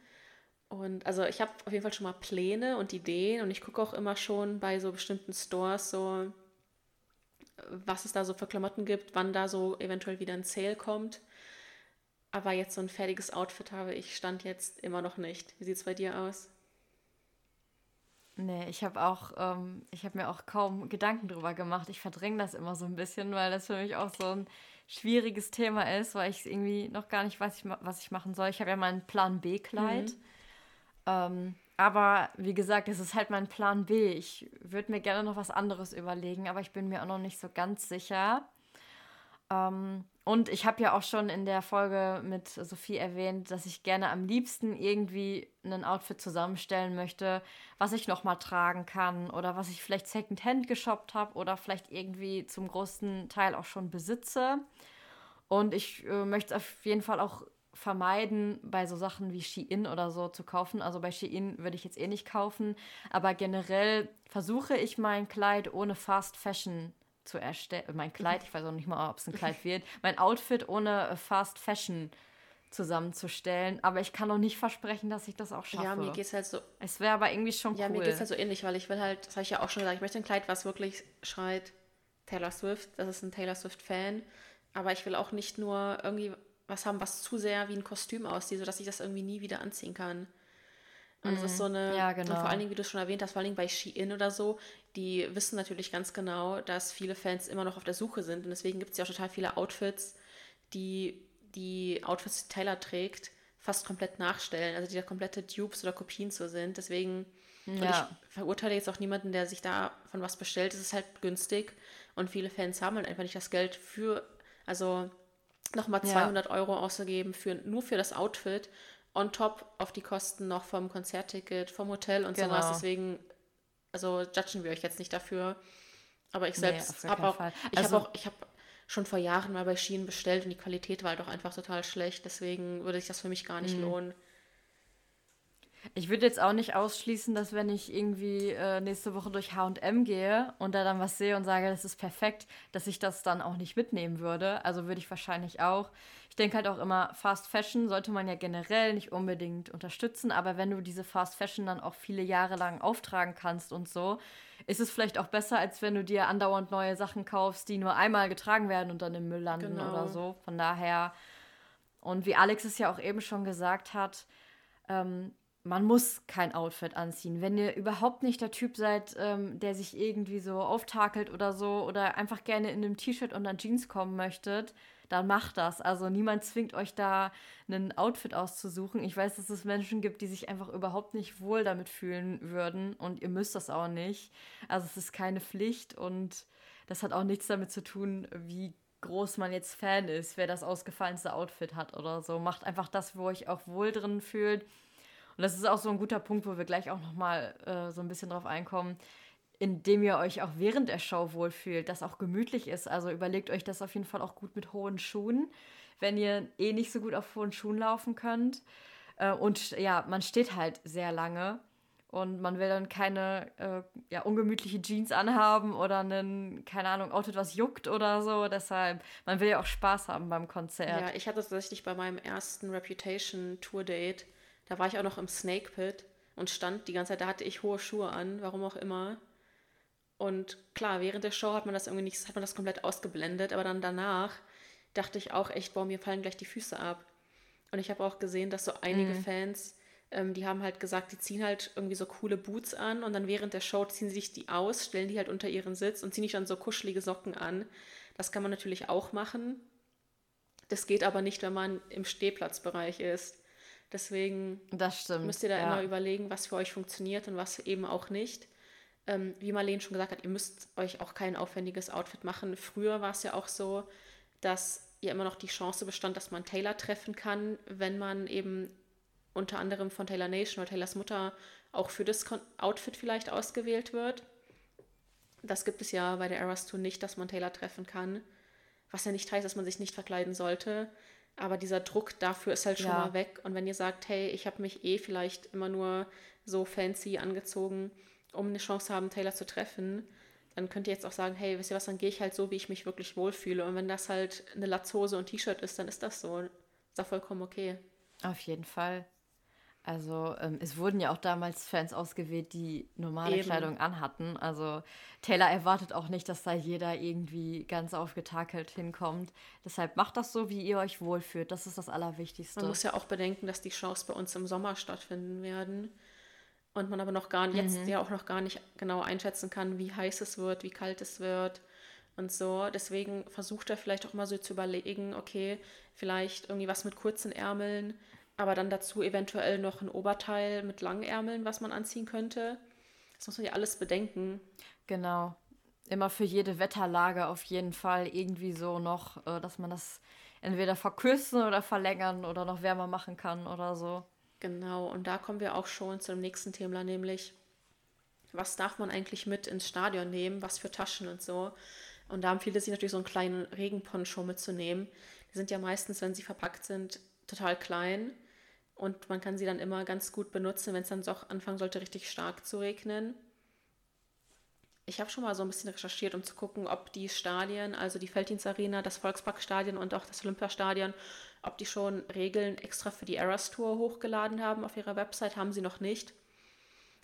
Und also ich habe auf jeden Fall schon mal Pläne und Ideen. Und ich gucke auch immer schon bei so bestimmten Stores so, was es da so für Klamotten gibt, wann da so eventuell wieder ein Sale kommt. Aber jetzt so ein fertiges Outfit habe ich Stand jetzt immer noch nicht. Wie sieht es bei dir aus? Nee, ich habe auch, ähm, ich habe mir auch kaum Gedanken drüber gemacht. Ich verdränge das immer so ein bisschen, weil das für mich auch so ein schwieriges Thema ist, weil ich irgendwie noch gar nicht weiß, was ich machen soll. Ich habe ja meinen Plan B-Kleid. Mhm. Ähm, aber wie gesagt, es ist halt mein Plan B. Ich würde mir gerne noch was anderes überlegen, aber ich bin mir auch noch nicht so ganz sicher. Ähm, und ich habe ja auch schon in der Folge mit Sophie erwähnt, dass ich gerne am liebsten irgendwie ein Outfit zusammenstellen möchte, was ich nochmal tragen kann oder was ich vielleicht secondhand geshoppt habe oder vielleicht irgendwie zum großen Teil auch schon besitze. Und ich äh, möchte auf jeden Fall auch vermeiden, bei so Sachen wie Shein oder so zu kaufen. Also bei Shein würde ich jetzt eh nicht kaufen. Aber generell versuche ich mein Kleid ohne Fast Fashion zu erstellen, mein *laughs* Kleid, ich weiß auch nicht mal, ob es ein Kleid wird, mein Outfit ohne äh, Fast Fashion zusammenzustellen. Aber ich kann auch nicht versprechen, dass ich das auch schaffe. Ja, mir geht es halt so. Es wäre aber irgendwie schon ja, cool. Ja, mir geht es halt so ähnlich, weil ich will halt, das habe ich ja auch schon gesagt, ich möchte ein Kleid, was wirklich schreit Taylor Swift. Das ist ein Taylor Swift-Fan. Aber ich will auch nicht nur irgendwie was haben, was zu sehr wie ein Kostüm aussieht, sodass ich das irgendwie nie wieder anziehen kann. Und es ist so eine, ja, genau. und vor allen Dingen, wie du schon erwähnt hast, vor allen Dingen bei Shein oder so, die wissen natürlich ganz genau, dass viele Fans immer noch auf der Suche sind. Und deswegen gibt es ja auch total viele Outfits, die die Outfits, die Taylor trägt, fast komplett nachstellen. Also die da komplette Dupes oder Kopien so sind. Deswegen, ja. ich verurteile jetzt auch niemanden, der sich da von was bestellt. Es ist halt günstig. Und viele Fans haben halt einfach nicht das Geld für, also nochmal 200 ja. Euro auszugeben für, nur für das Outfit on top auf die Kosten noch vom Konzertticket, vom Hotel und genau. sowas. Deswegen, also judgen wir euch jetzt nicht dafür. Aber ich selbst nee, habe auch, ich also, habe auch, ich habe schon vor Jahren mal bei Schienen bestellt und die Qualität war halt auch einfach total schlecht. Deswegen würde sich das für mich gar nicht mhm. lohnen. Ich würde jetzt auch nicht ausschließen, dass wenn ich irgendwie äh, nächste Woche durch HM gehe und da dann was sehe und sage, das ist perfekt, dass ich das dann auch nicht mitnehmen würde. Also würde ich wahrscheinlich auch. Ich denke halt auch immer, Fast Fashion sollte man ja generell nicht unbedingt unterstützen, aber wenn du diese Fast Fashion dann auch viele Jahre lang auftragen kannst und so, ist es vielleicht auch besser, als wenn du dir andauernd neue Sachen kaufst, die nur einmal getragen werden und dann im Müll landen genau. oder so. Von daher, und wie Alex es ja auch eben schon gesagt hat, ähm, man muss kein Outfit anziehen. Wenn ihr überhaupt nicht der Typ seid, ähm, der sich irgendwie so auftakelt oder so oder einfach gerne in einem T-Shirt und dann Jeans kommen möchtet, dann macht das. Also niemand zwingt euch da ein Outfit auszusuchen. Ich weiß, dass es Menschen gibt, die sich einfach überhaupt nicht wohl damit fühlen würden und ihr müsst das auch nicht. Also es ist keine Pflicht und das hat auch nichts damit zu tun, wie groß man jetzt Fan ist, wer das ausgefallenste Outfit hat oder so. Macht einfach das, wo euch auch wohl drin fühlt. Und das ist auch so ein guter Punkt, wo wir gleich auch nochmal äh, so ein bisschen drauf einkommen indem ihr euch auch während der Show wohlfühlt, das auch gemütlich ist. Also überlegt euch das auf jeden Fall auch gut mit hohen Schuhen, wenn ihr eh nicht so gut auf hohen Schuhen laufen könnt. Äh, und ja, man steht halt sehr lange und man will dann keine äh, ja, ungemütliche Jeans anhaben oder einen, keine Ahnung, Outfit, was juckt oder so. Deshalb, man will ja auch Spaß haben beim Konzert. Ja, ich hatte tatsächlich bei meinem ersten Reputation Tour Date, da war ich auch noch im Snake Pit und stand die ganze Zeit, da hatte ich hohe Schuhe an, warum auch immer. Und klar, während der Show hat man das irgendwie nicht, hat man das komplett ausgeblendet, aber dann danach dachte ich auch echt, boah, mir fallen gleich die Füße ab. Und ich habe auch gesehen, dass so einige mhm. Fans, ähm, die haben halt gesagt, die ziehen halt irgendwie so coole Boots an und dann während der Show ziehen sie sich die aus, stellen die halt unter ihren Sitz und ziehen sich dann so kuschelige Socken an. Das kann man natürlich auch machen. Das geht aber nicht, wenn man im Stehplatzbereich ist. Deswegen müsst ihr da ja. immer überlegen, was für euch funktioniert und was eben auch nicht ähm, wie Marlene schon gesagt hat, ihr müsst euch auch kein aufwendiges Outfit machen. Früher war es ja auch so, dass ja immer noch die Chance bestand, dass man Taylor treffen kann, wenn man eben unter anderem von Taylor Nation oder Taylors Mutter auch für das Outfit vielleicht ausgewählt wird. Das gibt es ja bei der Eras Tour nicht, dass man Taylor treffen kann. Was ja nicht heißt, dass man sich nicht verkleiden sollte. Aber dieser Druck dafür ist halt schon ja. mal weg. Und wenn ihr sagt, hey, ich habe mich eh vielleicht immer nur so fancy angezogen, um eine Chance haben, Taylor zu treffen, dann könnt ihr jetzt auch sagen, hey, wisst ihr was, dann gehe ich halt so, wie ich mich wirklich wohlfühle. Und wenn das halt eine Latzhose und T-Shirt ist, dann ist das so. Ist auch vollkommen okay. Auf jeden Fall. Also ähm, es wurden ja auch damals Fans ausgewählt, die normale Eben. Kleidung anhatten. Also Taylor erwartet auch nicht, dass da jeder irgendwie ganz aufgetakelt hinkommt. Deshalb macht das so, wie ihr euch wohlfühlt. Das ist das Allerwichtigste. Man muss ja auch bedenken, dass die Shows bei uns im Sommer stattfinden werden und man aber noch gar nicht, mhm. jetzt ja auch noch gar nicht genau einschätzen kann, wie heiß es wird, wie kalt es wird und so. Deswegen versucht er vielleicht auch mal so zu überlegen, okay, vielleicht irgendwie was mit kurzen Ärmeln, aber dann dazu eventuell noch ein Oberteil mit langen Ärmeln, was man anziehen könnte. Das muss man ja alles bedenken. Genau. Immer für jede Wetterlage auf jeden Fall irgendwie so noch, äh, dass man das entweder verkürzen oder verlängern oder noch wärmer machen kann oder so. Genau, und da kommen wir auch schon zu dem nächsten Thema, nämlich, was darf man eigentlich mit ins Stadion nehmen, was für Taschen und so. Und da empfiehlt es sich natürlich so einen kleinen Regenponcho mitzunehmen. Die sind ja meistens, wenn sie verpackt sind, total klein. Und man kann sie dann immer ganz gut benutzen, wenn es dann doch anfangen sollte, richtig stark zu regnen. Ich habe schon mal so ein bisschen recherchiert, um zu gucken, ob die Stadien, also die Felddienstarena, das Volksparkstadion und auch das Olympiastadion, ob die schon Regeln extra für die Eras Tour hochgeladen haben auf ihrer Website, haben sie noch nicht.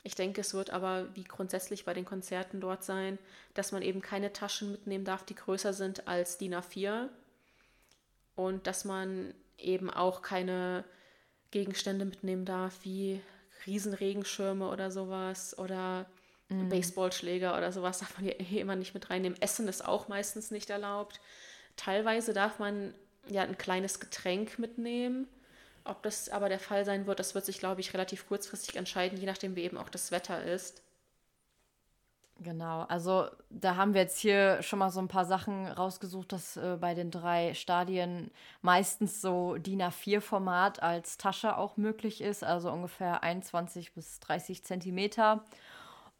Ich denke, es wird aber wie grundsätzlich bei den Konzerten dort sein, dass man eben keine Taschen mitnehmen darf, die größer sind als DIN A4 und dass man eben auch keine Gegenstände mitnehmen darf, wie Riesenregenschirme oder sowas oder mm. Baseballschläger oder sowas darf man hier immer nicht mit reinnehmen. Essen ist auch meistens nicht erlaubt. Teilweise darf man ja, ein kleines Getränk mitnehmen. Ob das aber der Fall sein wird, das wird sich, glaube ich, relativ kurzfristig entscheiden, je nachdem, wie eben auch das Wetter ist. Genau, also da haben wir jetzt hier schon mal so ein paar Sachen rausgesucht, dass äh, bei den drei Stadien meistens so DIN A4-Format als Tasche auch möglich ist, also ungefähr 21 bis 30 Zentimeter.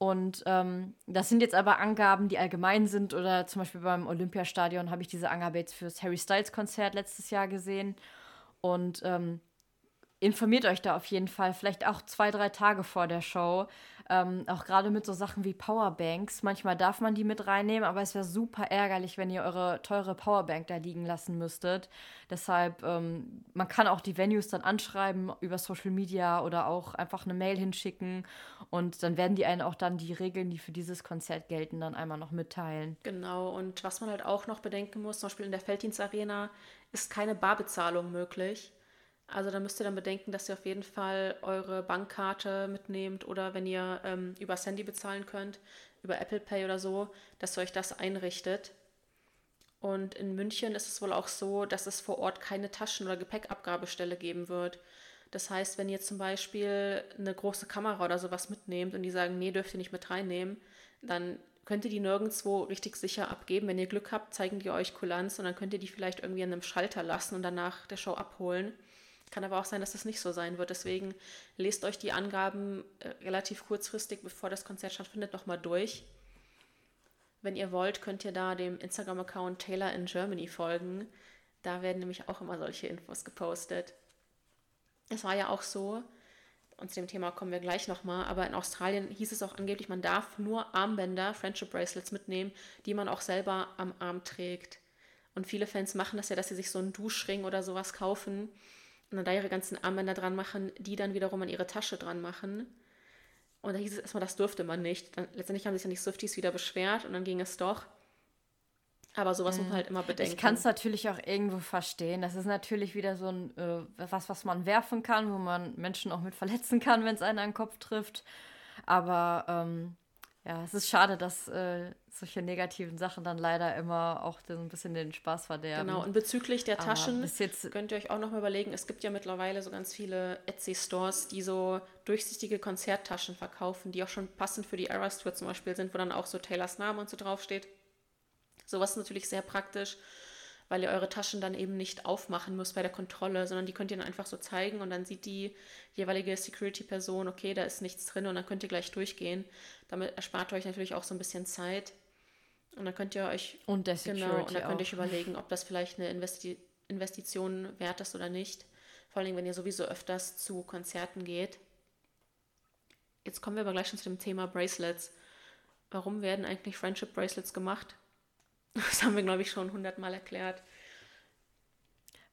Und ähm, das sind jetzt aber Angaben, die allgemein sind. Oder zum Beispiel beim Olympiastadion habe ich diese Angabe jetzt fürs Harry Styles Konzert letztes Jahr gesehen. Und ähm, informiert euch da auf jeden Fall, vielleicht auch zwei, drei Tage vor der Show. Ähm, auch gerade mit so Sachen wie Powerbanks. Manchmal darf man die mit reinnehmen, aber es wäre super ärgerlich, wenn ihr eure teure Powerbank da liegen lassen müsstet. Deshalb, ähm, man kann auch die Venues dann anschreiben über Social Media oder auch einfach eine Mail hinschicken und dann werden die einen auch dann die Regeln, die für dieses Konzert gelten, dann einmal noch mitteilen. Genau, und was man halt auch noch bedenken muss, zum Beispiel in der Felddienstarena ist keine Barbezahlung möglich. Also da müsst ihr dann bedenken, dass ihr auf jeden Fall eure Bankkarte mitnehmt oder wenn ihr ähm, über Sandy bezahlen könnt, über Apple Pay oder so, dass ihr euch das einrichtet. Und in München ist es wohl auch so, dass es vor Ort keine Taschen- oder Gepäckabgabestelle geben wird. Das heißt, wenn ihr zum Beispiel eine große Kamera oder sowas mitnehmt und die sagen, nee, dürft ihr nicht mit reinnehmen, dann könnt ihr die nirgendwo richtig sicher abgeben. Wenn ihr Glück habt, zeigen die euch Kulanz und dann könnt ihr die vielleicht irgendwie an einem Schalter lassen und danach der Show abholen. Kann aber auch sein, dass das nicht so sein wird. Deswegen lest euch die Angaben äh, relativ kurzfristig, bevor das Konzert stattfindet, nochmal durch. Wenn ihr wollt, könnt ihr da dem Instagram-Account Taylor in Germany folgen. Da werden nämlich auch immer solche Infos gepostet. Es war ja auch so, und zu dem Thema kommen wir gleich nochmal, aber in Australien hieß es auch angeblich, man darf nur Armbänder, Friendship Bracelets mitnehmen, die man auch selber am Arm trägt. Und viele Fans machen das ja, dass sie sich so einen Duschring oder sowas kaufen und dann da ihre ganzen Armbänder dran machen, die dann wiederum an ihre Tasche dran machen. Und da hieß es erstmal, das durfte man nicht. Dann, letztendlich haben sich ja die Swifties wieder beschwert und dann ging es doch. Aber sowas mhm. muss man halt immer bedenken. Ich kann es natürlich auch irgendwo verstehen. Das ist natürlich wieder so ein äh, was, was man werfen kann, wo man Menschen auch mit verletzen kann, wenn es einen an den Kopf trifft. Aber ähm, ja, es ist schade, dass äh, solche negativen Sachen dann leider immer auch so ein bisschen den Spaß verderben. Genau, und bezüglich der Taschen könnt ihr euch auch noch mal überlegen, es gibt ja mittlerweile so ganz viele Etsy-Stores, die so durchsichtige Konzerttaschen verkaufen, die auch schon passend für die Eras Tour zum Beispiel sind, wo dann auch so Taylors Name und so draufsteht. Sowas ist natürlich sehr praktisch weil ihr eure Taschen dann eben nicht aufmachen müsst bei der Kontrolle, sondern die könnt ihr dann einfach so zeigen und dann sieht die jeweilige Security-Person, okay, da ist nichts drin und dann könnt ihr gleich durchgehen. Damit erspart ihr euch natürlich auch so ein bisschen Zeit. Und dann könnt ihr euch und der Security genau, und dann könnt ihr euch überlegen, ob das vielleicht eine Investi Investition wert ist oder nicht. Vor allem, wenn ihr sowieso öfters zu Konzerten geht. Jetzt kommen wir aber gleich schon zu dem Thema Bracelets. Warum werden eigentlich Friendship Bracelets gemacht? *laughs* Das haben wir, glaube ich, schon hundertmal erklärt.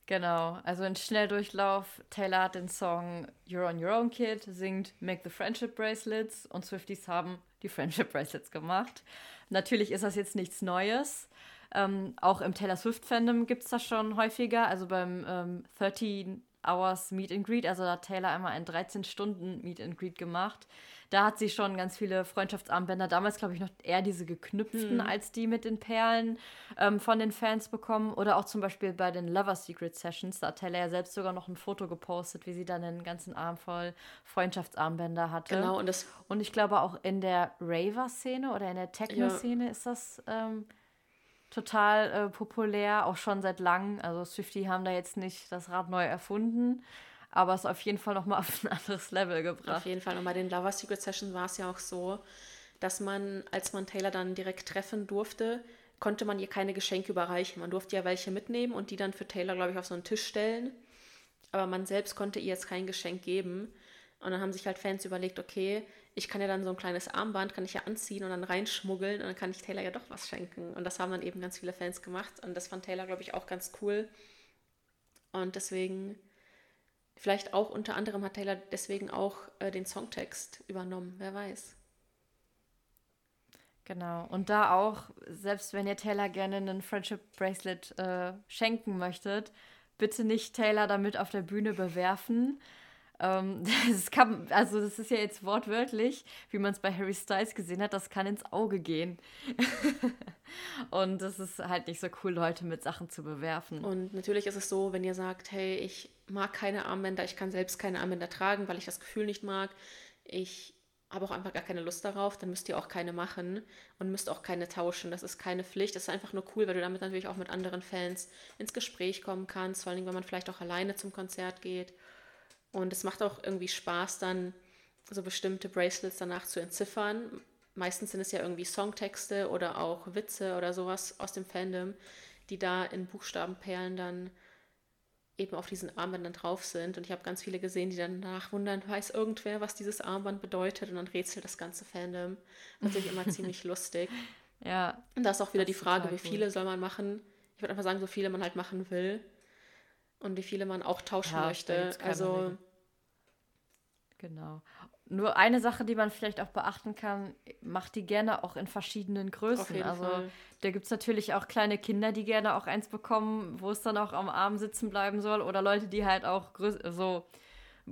Genau, also in Schnelldurchlauf, Taylor hat den Song You're on Your Own Kid, singt Make the Friendship Bracelets und Swifties haben die Friendship Bracelets gemacht. Natürlich ist das jetzt nichts Neues. Ähm, auch im Taylor Swift-Fandom gibt es das schon häufiger. Also beim ähm, 13 Hours Meet and Greet, also da hat Taylor einmal ein 13 Stunden Meet and Greet gemacht. Da hat sie schon ganz viele Freundschaftsarmbänder, damals glaube ich noch eher diese geknüpften hm. als die mit den Perlen ähm, von den Fans bekommen. Oder auch zum Beispiel bei den Lover Secret Sessions, da hat Taylor ja selbst sogar noch ein Foto gepostet, wie sie dann einen ganzen Arm voll Freundschaftsarmbänder hatte. Genau, und das. Und ich glaube auch in der Raver-Szene oder in der Techno-Szene ja. ist das. Ähm, total äh, populär, auch schon seit langem. Also Swifty haben da jetzt nicht das Rad neu erfunden, aber es auf jeden Fall nochmal *laughs* auf ein anderes Level gebracht. Auf jeden Fall. Und bei den Lover Secret Sessions war es ja auch so, dass man, als man Taylor dann direkt treffen durfte, konnte man ihr keine Geschenke überreichen. Man durfte ja welche mitnehmen und die dann für Taylor, glaube ich, auf so einen Tisch stellen. Aber man selbst konnte ihr jetzt kein Geschenk geben. Und dann haben sich halt Fans überlegt, okay, ich kann ja dann so ein kleines Armband, kann ich ja anziehen und dann reinschmuggeln und dann kann ich Taylor ja doch was schenken. Und das haben dann eben ganz viele Fans gemacht und das fand Taylor, glaube ich, auch ganz cool. Und deswegen, vielleicht auch unter anderem hat Taylor deswegen auch äh, den Songtext übernommen, wer weiß. Genau. Und da auch, selbst wenn ihr Taylor gerne einen Friendship Bracelet äh, schenken möchtet, bitte nicht Taylor damit auf der Bühne bewerfen, ähm, *laughs* das kann, also das ist ja jetzt wortwörtlich, wie man es bei Harry Styles gesehen hat, das kann ins Auge gehen. *laughs* und das ist halt nicht so cool, Leute mit Sachen zu bewerfen. Und natürlich ist es so, wenn ihr sagt, hey, ich mag keine Armbänder, ich kann selbst keine Armbänder tragen, weil ich das Gefühl nicht mag, ich habe auch einfach gar keine Lust darauf, dann müsst ihr auch keine machen und müsst auch keine tauschen. Das ist keine Pflicht, das ist einfach nur cool, weil du damit natürlich auch mit anderen Fans ins Gespräch kommen kannst, vor allem wenn man vielleicht auch alleine zum Konzert geht und es macht auch irgendwie Spaß, dann so bestimmte Bracelets danach zu entziffern. meistens sind es ja irgendwie Songtexte oder auch Witze oder sowas aus dem Fandom, die da in Buchstabenperlen dann eben auf diesen Armbändern drauf sind. Und ich habe ganz viele gesehen, die dann nachwundern, weiß irgendwer, was dieses Armband bedeutet? Und dann rätselt das ganze Fandom. Natürlich immer *laughs* ziemlich lustig. Ja. Und da ist auch wieder die Frage, wie viele cool. soll man machen? Ich würde einfach sagen, so viele man halt machen will. Und wie viele man auch tauschen ja, möchte. Also. Regel. Genau. Nur eine Sache, die man vielleicht auch beachten kann, macht die gerne auch in verschiedenen Größen. also Fall. da gibt es natürlich auch kleine Kinder, die gerne auch eins bekommen, wo es dann auch am Arm sitzen bleiben soll. Oder Leute, die halt auch so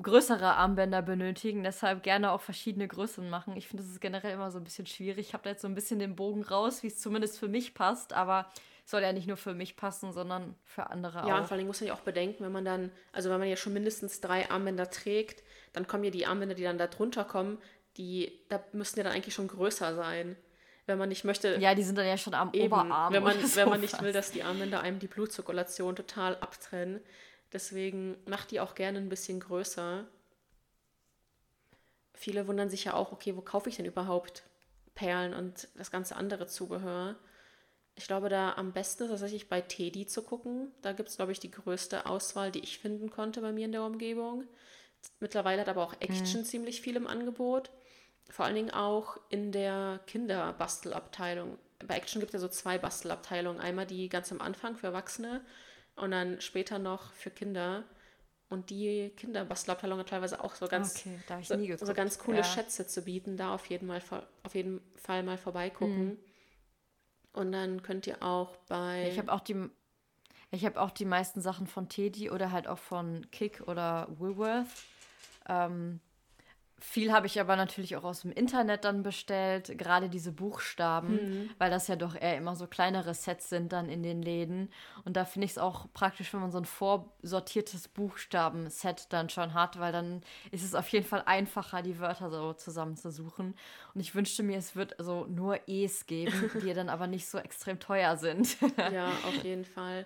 größere Armbänder benötigen. Deshalb gerne auch verschiedene Größen machen. Ich finde, das ist generell immer so ein bisschen schwierig. Ich habe da jetzt so ein bisschen den Bogen raus, wie es zumindest für mich passt. Aber soll ja nicht nur für mich passen, sondern für andere ja, auch. Ja, und vor allem muss man ja auch bedenken, wenn man dann, also wenn man ja schon mindestens drei Armbänder trägt, dann kommen ja die Armbänder, die dann da drunter kommen, die, da müssten ja dann eigentlich schon größer sein. Wenn man nicht möchte. Ja, die sind dann ja schon am eben, Oberarm. Wenn man, so wenn man nicht fast. will, dass die Armbänder einem die Blutzirkulation total abtrennen. Deswegen macht die auch gerne ein bisschen größer. Viele wundern sich ja auch, okay, wo kaufe ich denn überhaupt Perlen und das ganze andere Zubehör? Ich glaube, da am besten ist tatsächlich bei Teddy zu gucken. Da gibt es, glaube ich, die größte Auswahl, die ich finden konnte bei mir in der Umgebung. Mittlerweile hat aber auch Action mhm. ziemlich viel im Angebot. Vor allen Dingen auch in der Kinderbastelabteilung. Bei Action gibt es ja so zwei Bastelabteilungen. Einmal die ganz am Anfang für Erwachsene und dann später noch für Kinder. Und die Kinderbastelabteilung hat teilweise auch so ganz, okay, so, so, ganz coole ja. Schätze zu bieten. Da auf jeden, mal, auf jeden Fall mal vorbeigucken. Mhm. Und dann könnt ihr auch bei. Ich habe auch die ich habe auch die meisten Sachen von Teddy oder halt auch von Kick oder Woolworth. Ähm, viel habe ich aber natürlich auch aus dem Internet dann bestellt, gerade diese Buchstaben, mhm. weil das ja doch eher immer so kleinere Sets sind dann in den Läden. Und da finde ich es auch praktisch, wenn man so ein vorsortiertes Buchstaben-Set dann schon hat, weil dann ist es auf jeden Fall einfacher, die Wörter so zusammenzusuchen. Und ich wünschte mir, es wird also nur E's geben, die *laughs* dann aber nicht so extrem teuer sind. ja, auf jeden Fall.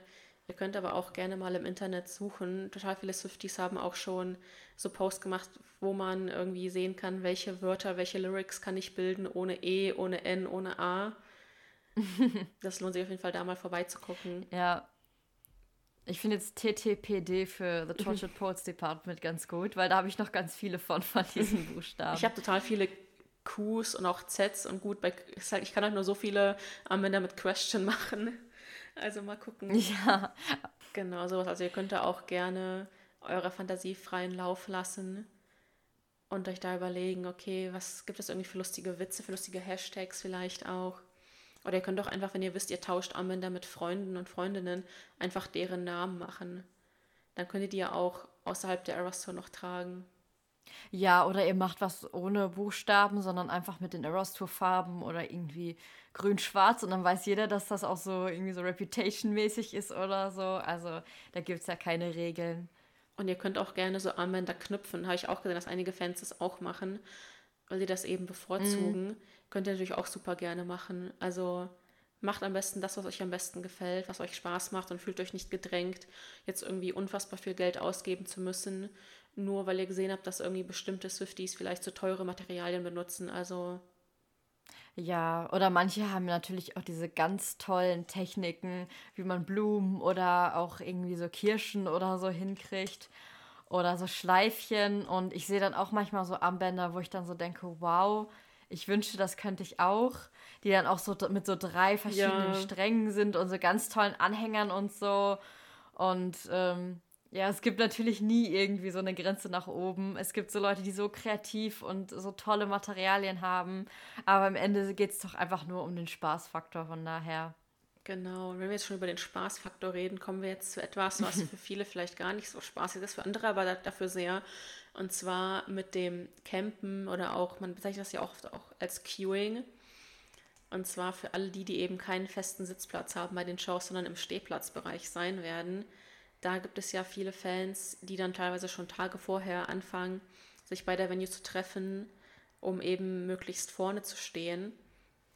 Ihr könnt aber auch gerne mal im Internet suchen. Total viele Swifties haben auch schon so Posts gemacht, wo man irgendwie sehen kann, welche Wörter, welche Lyrics kann ich bilden, ohne E, ohne N, ohne A. *laughs* das lohnt sich auf jeden Fall da mal vorbeizugucken. Ja. Ich finde jetzt TTPD für The Tortured Poets Department ganz gut, weil da habe ich noch ganz viele von, von diesen *laughs* Buchstaben. Ich habe total viele Qs und auch Zs und gut, bei, ich kann halt nur so viele Anwender mit Question machen. Also mal gucken. *laughs* Ja. Genau, sowas. Also ihr könnt da auch gerne eure Fantasie freien Lauf lassen und euch da überlegen, okay, was gibt es irgendwie für lustige Witze, für lustige Hashtags vielleicht auch. Oder ihr könnt auch einfach, wenn ihr wisst, ihr tauscht Armbänder mit Freunden und Freundinnen, einfach deren Namen machen. Dann könnt ihr die ja auch außerhalb der Aerostore noch tragen. Ja, oder ihr macht was ohne Buchstaben, sondern einfach mit den Aerostore-Farben oder irgendwie grün-schwarz und dann weiß jeder, dass das auch so irgendwie so Reputation-mäßig ist oder so. Also da gibt es ja keine Regeln. Und ihr könnt auch gerne so Armbänder knüpfen. Habe ich auch gesehen, dass einige Fans das auch machen, weil sie das eben bevorzugen. Mhm. Könnt ihr natürlich auch super gerne machen. Also macht am besten das, was euch am besten gefällt, was euch Spaß macht und fühlt euch nicht gedrängt, jetzt irgendwie unfassbar viel Geld ausgeben zu müssen, nur weil ihr gesehen habt, dass irgendwie bestimmte Swifties vielleicht zu teure Materialien benutzen. Also ja, oder manche haben natürlich auch diese ganz tollen Techniken, wie man Blumen oder auch irgendwie so Kirschen oder so hinkriegt. Oder so Schleifchen. Und ich sehe dann auch manchmal so Armbänder, wo ich dann so denke, wow, ich wünschte, das könnte ich auch. Die dann auch so mit so drei verschiedenen ja. Strängen sind und so ganz tollen Anhängern und so. Und ähm, ja, es gibt natürlich nie irgendwie so eine Grenze nach oben. Es gibt so Leute, die so kreativ und so tolle Materialien haben. Aber am Ende geht es doch einfach nur um den Spaßfaktor von daher. Genau, und wenn wir jetzt schon über den Spaßfaktor reden, kommen wir jetzt zu etwas, was *laughs* für viele vielleicht gar nicht so spaßig ist, für andere aber dafür sehr. Und zwar mit dem Campen oder auch, man bezeichnet das ja oft auch als Queuing. Und zwar für alle die, die eben keinen festen Sitzplatz haben bei den Shows, sondern im Stehplatzbereich sein werden da gibt es ja viele Fans, die dann teilweise schon Tage vorher anfangen, sich bei der Venue zu treffen, um eben möglichst vorne zu stehen.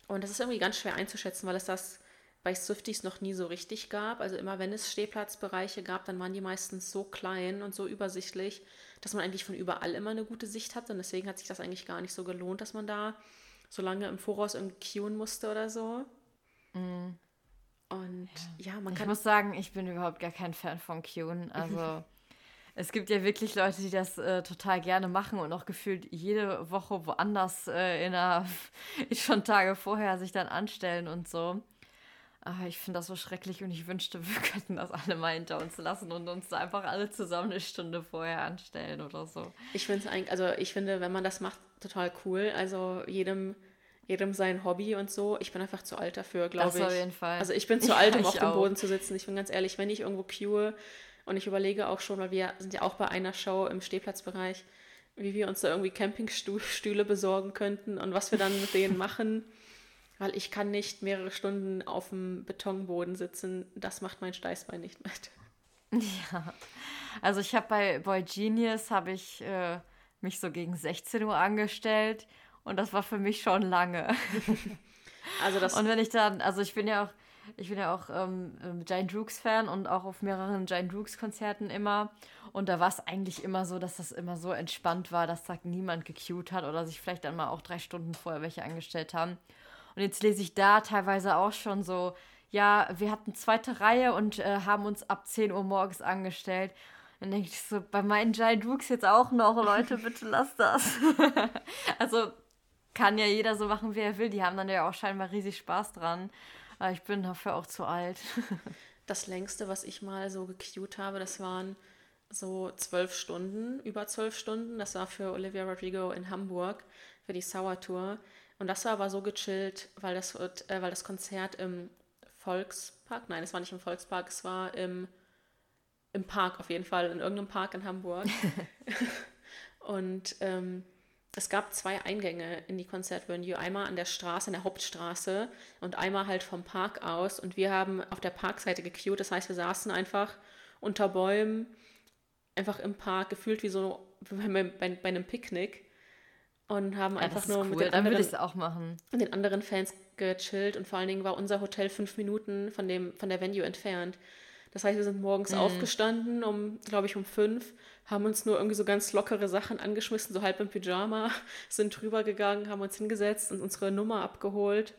Und das ist irgendwie ganz schwer einzuschätzen, weil es das bei Swifties noch nie so richtig gab. Also immer wenn es Stehplatzbereiche gab, dann waren die meistens so klein und so übersichtlich, dass man eigentlich von überall immer eine gute Sicht hatte. Und deswegen hat sich das eigentlich gar nicht so gelohnt, dass man da so lange im Voraus irgendwie queuen musste oder so. Mm. Und ja. ja, man kann. Ich muss sagen, ich bin überhaupt gar kein Fan von queuen. *laughs* Also. es gibt ja wirklich Leute, die das äh, total gerne machen und auch gefühlt jede Woche woanders äh, in einer, *laughs* schon Tage vorher sich dann anstellen und so. Aber ich finde das so schrecklich und ich wünschte, *laughs* wir könnten das alle mal hinter uns lassen und uns einfach alle zusammen eine Stunde vorher anstellen oder so. Ich finde es eigentlich, also ich finde, wenn man das macht, total cool. Also jedem, jedem sein Hobby und so. Ich bin einfach zu alt dafür, glaube ich. Das auf jeden Fall. Also ich bin zu *laughs* alt, um ja, auf dem Boden zu sitzen. Ich bin ganz ehrlich, wenn ich irgendwo queue und ich überlege auch schon, weil wir sind ja auch bei einer Show im Stehplatzbereich, wie wir uns da irgendwie Campingstühle besorgen könnten und was wir dann mit denen *laughs* machen weil ich kann nicht mehrere Stunden auf dem Betonboden sitzen. Das macht mein Steißbein nicht mit. Ja, also ich habe bei Boy Genius habe ich äh, mich so gegen 16 Uhr angestellt und das war für mich schon lange. *laughs* Also das und wenn ich dann, also ich bin ja auch, ich bin ja auch ähm, ähm Giant Rooks Fan und auch auf mehreren Giant Rooks Konzerten immer. Und da war es eigentlich immer so, dass das immer so entspannt war, dass da niemand gecued hat oder sich vielleicht dann mal auch drei Stunden vorher welche angestellt haben. Und jetzt lese ich da teilweise auch schon so, ja, wir hatten zweite Reihe und äh, haben uns ab 10 Uhr morgens angestellt. Dann denke ich so, bei meinen Giant Dukes jetzt auch noch, Leute, bitte lasst das. *laughs* also kann ja jeder so machen, wie er will. Die haben dann ja auch scheinbar riesig Spaß dran. Aber ich bin dafür auch zu alt. *laughs* das längste, was ich mal so gecued habe, das waren so zwölf Stunden, über zwölf Stunden. Das war für Olivia Rodrigo in Hamburg für die Sour Tour. Und das war aber so gechillt, weil das, wird, äh, weil das Konzert im Volkspark, nein, es war nicht im Volkspark, es war im, im Park auf jeden Fall, in irgendeinem Park in Hamburg. *laughs* und ähm, es gab zwei Eingänge in die Konzertvenue. Einmal an der Straße, an der Hauptstraße und einmal halt vom Park aus. Und wir haben auf der Parkseite gequeued. Das heißt, wir saßen einfach unter Bäumen, einfach im Park, gefühlt wie so bei, bei, bei einem Picknick und haben ja, einfach nur cool. mit den anderen, auch machen. den anderen Fans gechillt und vor allen Dingen war unser Hotel fünf Minuten von, dem, von der Venue entfernt. Das heißt, wir sind morgens mhm. aufgestanden, um, glaube ich, um fünf, haben uns nur irgendwie so ganz lockere Sachen angeschmissen, so halb im Pyjama, *laughs* sind drüber gegangen, haben uns hingesetzt und unsere Nummer abgeholt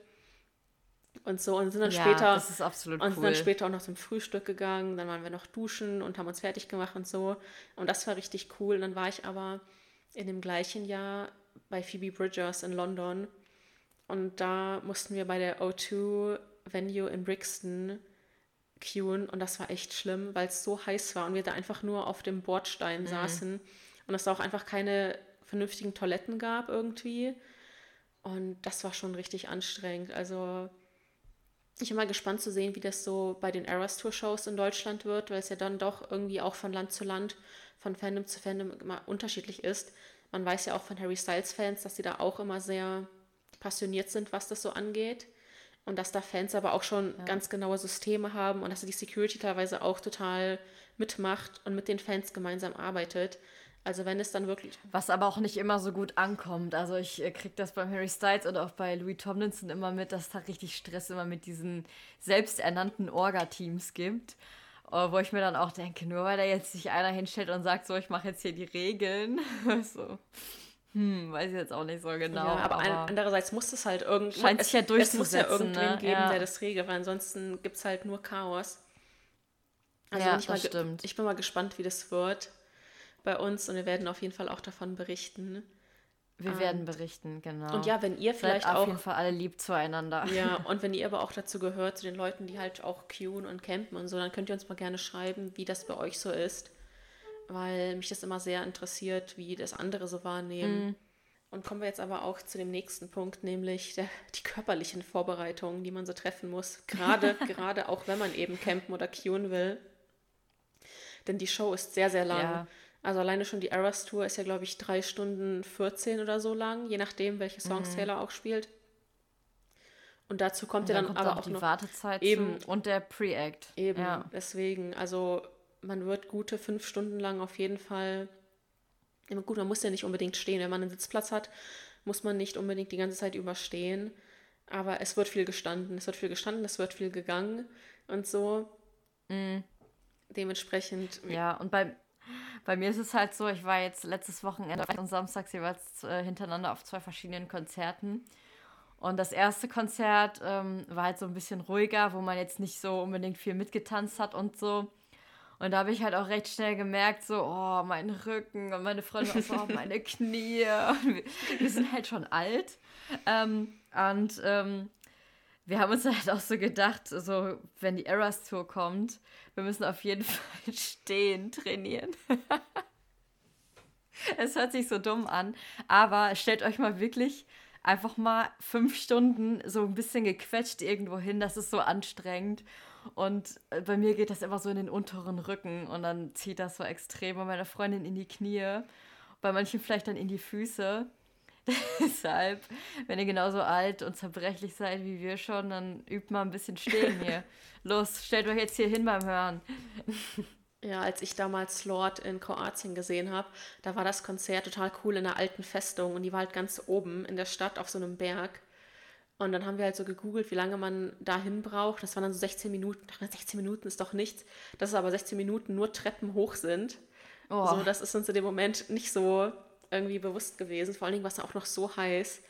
und so und sind dann ja, später das ist absolut und cool. sind dann später auch noch zum Frühstück gegangen, dann waren wir noch duschen und haben uns fertig gemacht und so und das war richtig cool. Und dann war ich aber in dem gleichen Jahr bei Phoebe Bridgers in London. Und da mussten wir bei der O2 Venue in Brixton queuen und das war echt schlimm, weil es so heiß war und wir da einfach nur auf dem Bordstein mhm. saßen und es auch einfach keine vernünftigen Toiletten gab irgendwie. Und das war schon richtig anstrengend. Also ich bin mal gespannt zu sehen, wie das so bei den Eras Tour Shows in Deutschland wird, weil es ja dann doch irgendwie auch von Land zu Land, von Fandom zu Fandom immer unterschiedlich ist. Man weiß ja auch von Harry Styles-Fans, dass sie da auch immer sehr passioniert sind, was das so angeht. Und dass da Fans aber auch schon ja. ganz genaue Systeme haben und dass die Security teilweise auch total mitmacht und mit den Fans gemeinsam arbeitet. Also wenn es dann wirklich. Was aber auch nicht immer so gut ankommt. Also ich äh, kriege das beim Harry Styles oder auch bei Louis Tomlinson immer mit, dass da richtig Stress immer mit diesen selbsternannten Orga-Teams gibt. Äh, wo ich mir dann auch denke, nur weil da jetzt sich einer hinstellt und sagt, so, ich mache jetzt hier die Regeln. *laughs* so. Hm, weiß ich jetzt auch nicht so genau. Ja, aber, aber andererseits muss es halt irgendwie. Scheint sich ja durchzusetzen. Es muss ja irgendwen ne? geben, ja. der das regelt, weil ansonsten gibt es halt nur Chaos. Also ja, das stimmt. Ich bin mal gespannt, wie das wird bei uns und wir werden auf jeden Fall auch davon berichten. Wir ähm, werden berichten, genau. Und ja, wenn ihr vielleicht Seid auch. auf jeden Fall alle lieb zueinander. Ja, *laughs* und wenn ihr aber auch dazu gehört, zu den Leuten, die halt auch queuen und campen und so, dann könnt ihr uns mal gerne schreiben, wie das bei euch so ist. Weil mich das immer sehr interessiert, wie das andere so wahrnehmen. Mhm. Und kommen wir jetzt aber auch zu dem nächsten Punkt, nämlich der, die körperlichen Vorbereitungen, die man so treffen muss. Gerade, *laughs* gerade auch wenn man eben campen oder queuen will. Denn die Show ist sehr, sehr lang. Ja. Also alleine schon die Eras Tour ist ja, glaube ich, drei Stunden 14 oder so lang, je nachdem, welche Songs mhm. Taylor auch spielt. Und dazu kommt und ja dann, dann aber auch, auch die noch Wartezeit eben und der Pre-Act. Eben, ja. deswegen, also man wird gute fünf Stunden lang auf jeden Fall. Gut, man muss ja nicht unbedingt stehen. Wenn man einen Sitzplatz hat, muss man nicht unbedingt die ganze Zeit überstehen. Aber es wird viel gestanden. Es wird viel gestanden, es wird viel gegangen und so. Mhm. Dementsprechend. Ja, und bei, bei mir ist es halt so, ich war jetzt letztes Wochenende und samstags jeweils äh, hintereinander auf zwei verschiedenen Konzerten. Und das erste Konzert ähm, war halt so ein bisschen ruhiger, wo man jetzt nicht so unbedingt viel mitgetanzt hat und so. Und da habe ich halt auch recht schnell gemerkt, so, oh, mein Rücken und meine Freundin auch so, oh, *laughs* meine Knie. Wir, wir, sind halt schon alt. Ähm, und ähm, wir haben uns halt auch so gedacht, so, wenn die Eras Tour kommt, wir müssen auf jeden *laughs* Fall stehen trainieren. *laughs* es hört sich so dumm an, aber stellt euch mal wirklich einfach mal fünf Stunden so ein bisschen gequetscht irgendwo hin, das ist so anstrengend. Und äh, bei mir geht das immer so in den unteren Rücken und dann zieht das so extrem bei meiner Freundin in die Knie, bei manchen vielleicht dann in die Füße. *laughs* Deshalb, wenn ihr genauso alt und zerbrechlich seid wie wir schon, dann übt mal ein bisschen stehen *laughs* hier. Los, stellt euch jetzt hier hin beim Hören. Ja, als ich damals Lord in Kroatien gesehen habe, da war das Konzert total cool in einer alten Festung und die war halt ganz oben in der Stadt auf so einem Berg. Und dann haben wir halt so gegoogelt, wie lange man dahin braucht. Das waren dann so 16 Minuten. 16 Minuten ist doch nichts. Dass es aber 16 Minuten nur Treppen hoch sind. Oh. So, das ist uns in dem Moment nicht so irgendwie bewusst gewesen. Vor allen Dingen war es auch noch so heiß.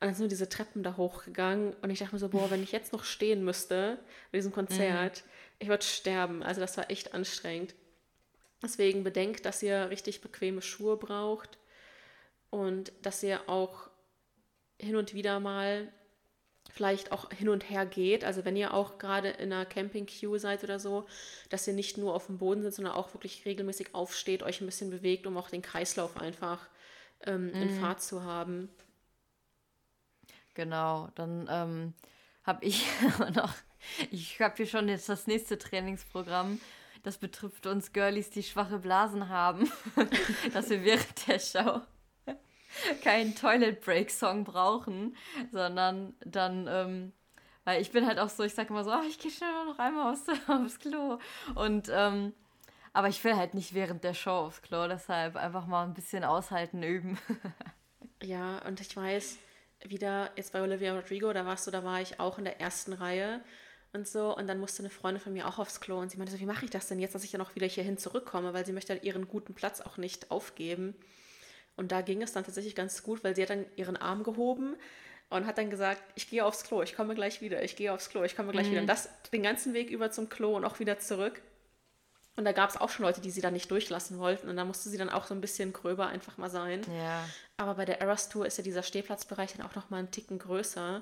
Und dann sind wir diese Treppen da hochgegangen und ich dachte mir so, boah, wenn ich jetzt noch stehen müsste bei diesem Konzert, mhm. ich würde sterben. Also das war echt anstrengend. Deswegen bedenkt, dass ihr richtig bequeme Schuhe braucht und dass ihr auch hin und wieder mal vielleicht auch hin und her geht. Also wenn ihr auch gerade in einer Camping-Queue seid oder so, dass ihr nicht nur auf dem Boden sitzt, sondern auch wirklich regelmäßig aufsteht, euch ein bisschen bewegt, um auch den Kreislauf einfach ähm, mhm. in Fahrt zu haben. Genau, dann ähm, habe ich *laughs* noch, ich habe hier schon jetzt das nächste Trainingsprogramm. Das betrifft uns Girlies, die schwache Blasen haben, *laughs* dass wir während der Show *laughs* keinen Toilet Break Song brauchen, sondern dann, ähm, weil ich bin halt auch so, ich sage immer so, ach, ich gehe schnell noch einmal aufs, *laughs* aufs Klo und ähm, aber ich will halt nicht während der Show aufs Klo, deshalb einfach mal ein bisschen aushalten üben. *laughs* ja, und ich weiß, wieder jetzt bei Olivia Rodrigo, da warst du, da war ich auch in der ersten Reihe und so. Und dann musste eine Freundin von mir auch aufs Klo und sie meinte so, wie mache ich das denn jetzt, dass ich dann auch wieder hierhin zurückkomme, weil sie möchte halt ihren guten Platz auch nicht aufgeben. Und da ging es dann tatsächlich ganz gut, weil sie hat dann ihren Arm gehoben und hat dann gesagt, ich gehe aufs Klo, ich komme gleich wieder, ich gehe aufs Klo, ich komme gleich mhm. wieder. Und das den ganzen Weg über zum Klo und auch wieder zurück. Und da gab es auch schon Leute, die sie dann nicht durchlassen wollten. Und da musste sie dann auch so ein bisschen gröber einfach mal sein. Ja. Aber bei der Eras Tour ist ja dieser Stehplatzbereich dann auch noch mal einen Ticken größer.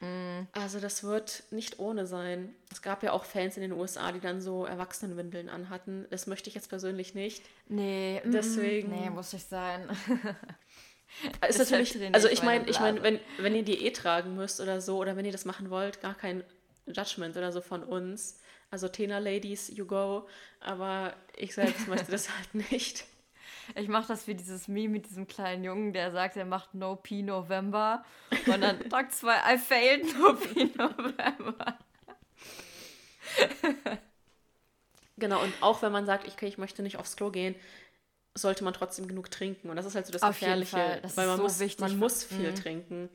Mhm. Also das wird nicht ohne sein. Es gab ja auch Fans in den USA, die dann so Erwachsenenwindeln anhatten. Das möchte ich jetzt persönlich nicht. Nee, deswegen. Nee, muss *laughs* ich sein. ist natürlich, also ich meine, ich meine, wenn, wenn ihr die eh tragen müsst oder so, oder wenn ihr das machen wollt, gar kein Judgment oder so von uns. Also Tena Ladies, you go. Aber ich selbst möchte das *laughs* halt nicht. Ich mache das wie dieses Meme mit diesem kleinen Jungen, der sagt, er macht No P November. Und dann *laughs* Tag 2, I failed No P November. genau, und auch wenn man sagt, okay, ich möchte nicht aufs Klo gehen, sollte man trotzdem genug trinken. Und das ist halt so das Auf Gefährliche. Das weil man, so muss, wichtig. man muss viel mhm. trinken.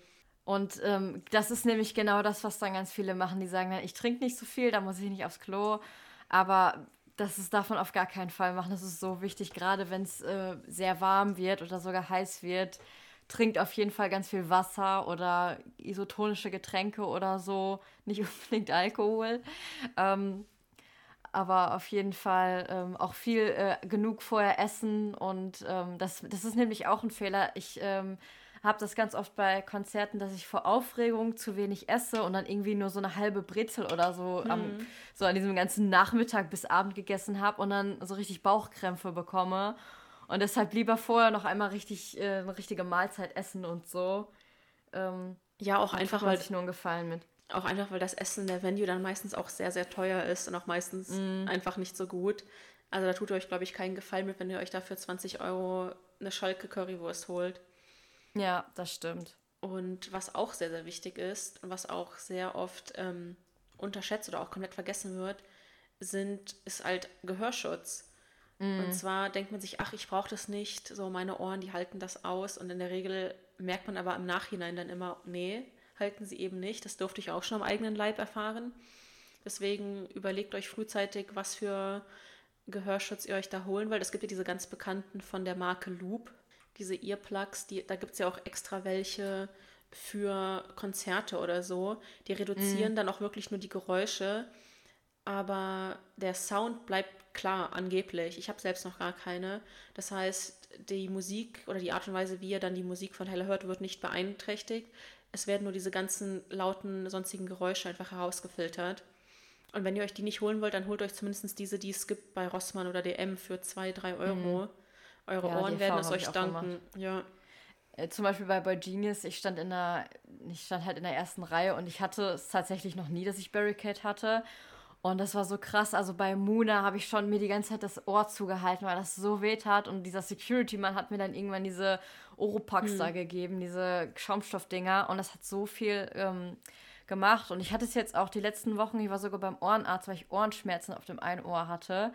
Und ähm, das ist nämlich genau das, was dann ganz viele machen. Die sagen dann, ich trinke nicht so viel, da muss ich nicht aufs Klo. Aber das ist davon auf gar keinen Fall machen. Das ist so wichtig, gerade wenn es äh, sehr warm wird oder sogar heiß wird. Trinkt auf jeden Fall ganz viel Wasser oder isotonische Getränke oder so. Nicht *laughs* unbedingt Alkohol. Ähm, aber auf jeden Fall ähm, auch viel äh, genug vorher essen. Und ähm, das, das ist nämlich auch ein Fehler. Ich ähm, habe das ganz oft bei Konzerten, dass ich vor Aufregung zu wenig esse und dann irgendwie nur so eine halbe Brezel oder so, mhm. am, so an diesem ganzen Nachmittag bis Abend gegessen habe und dann so richtig Bauchkrämpfe bekomme. Und deshalb lieber vorher noch einmal richtig äh, eine richtige Mahlzeit essen und so. Ähm, ja, auch einfach, weil sich nur einen Gefallen mit. Auch einfach, weil das Essen in der Venue dann meistens auch sehr, sehr teuer ist und auch meistens mm. einfach nicht so gut. Also da tut ihr euch, glaube ich, keinen Gefallen mit, wenn ihr euch dafür 20 Euro eine Schalke Currywurst holt. Ja, das stimmt. Und was auch sehr, sehr wichtig ist und was auch sehr oft ähm, unterschätzt oder auch komplett vergessen wird, sind, ist halt Gehörschutz. Mm. Und zwar denkt man sich, ach, ich brauche das nicht, so meine Ohren, die halten das aus. Und in der Regel merkt man aber im Nachhinein dann immer, nee, halten sie eben nicht. Das durfte ich auch schon am eigenen Leib erfahren. Deswegen überlegt euch frühzeitig, was für Gehörschutz ihr euch da holen wollt. Es gibt ja diese ganz bekannten von der Marke Loop, diese Earplugs, die, da gibt es ja auch extra welche für Konzerte oder so. Die reduzieren mm. dann auch wirklich nur die Geräusche, aber der Sound bleibt klar, angeblich. Ich habe selbst noch gar keine. Das heißt, die Musik oder die Art und Weise, wie ihr dann die Musik von Hella hört, wird nicht beeinträchtigt. Es werden nur diese ganzen lauten, sonstigen Geräusche einfach herausgefiltert. Und wenn ihr euch die nicht holen wollt, dann holt euch zumindest diese, die es gibt bei Rossmann oder DM für 2, 3 Euro. Mhm. Eure ja, Ohren werden es euch danken. Ja. Äh, zum Beispiel bei Boy Genius, ich stand in der, ich stand halt in der ersten Reihe und ich hatte es tatsächlich noch nie, dass ich Barricade hatte. Und das war so krass. Also bei Muna habe ich schon mir die ganze Zeit das Ohr zugehalten, weil das so weh tat. Und dieser Security-Mann hat mir dann irgendwann diese Oropax hm. da gegeben, diese Schaumstoffdinger. Und das hat so viel ähm, gemacht. Und ich hatte es jetzt auch die letzten Wochen, ich war sogar beim Ohrenarzt, weil ich Ohrenschmerzen auf dem einen Ohr hatte.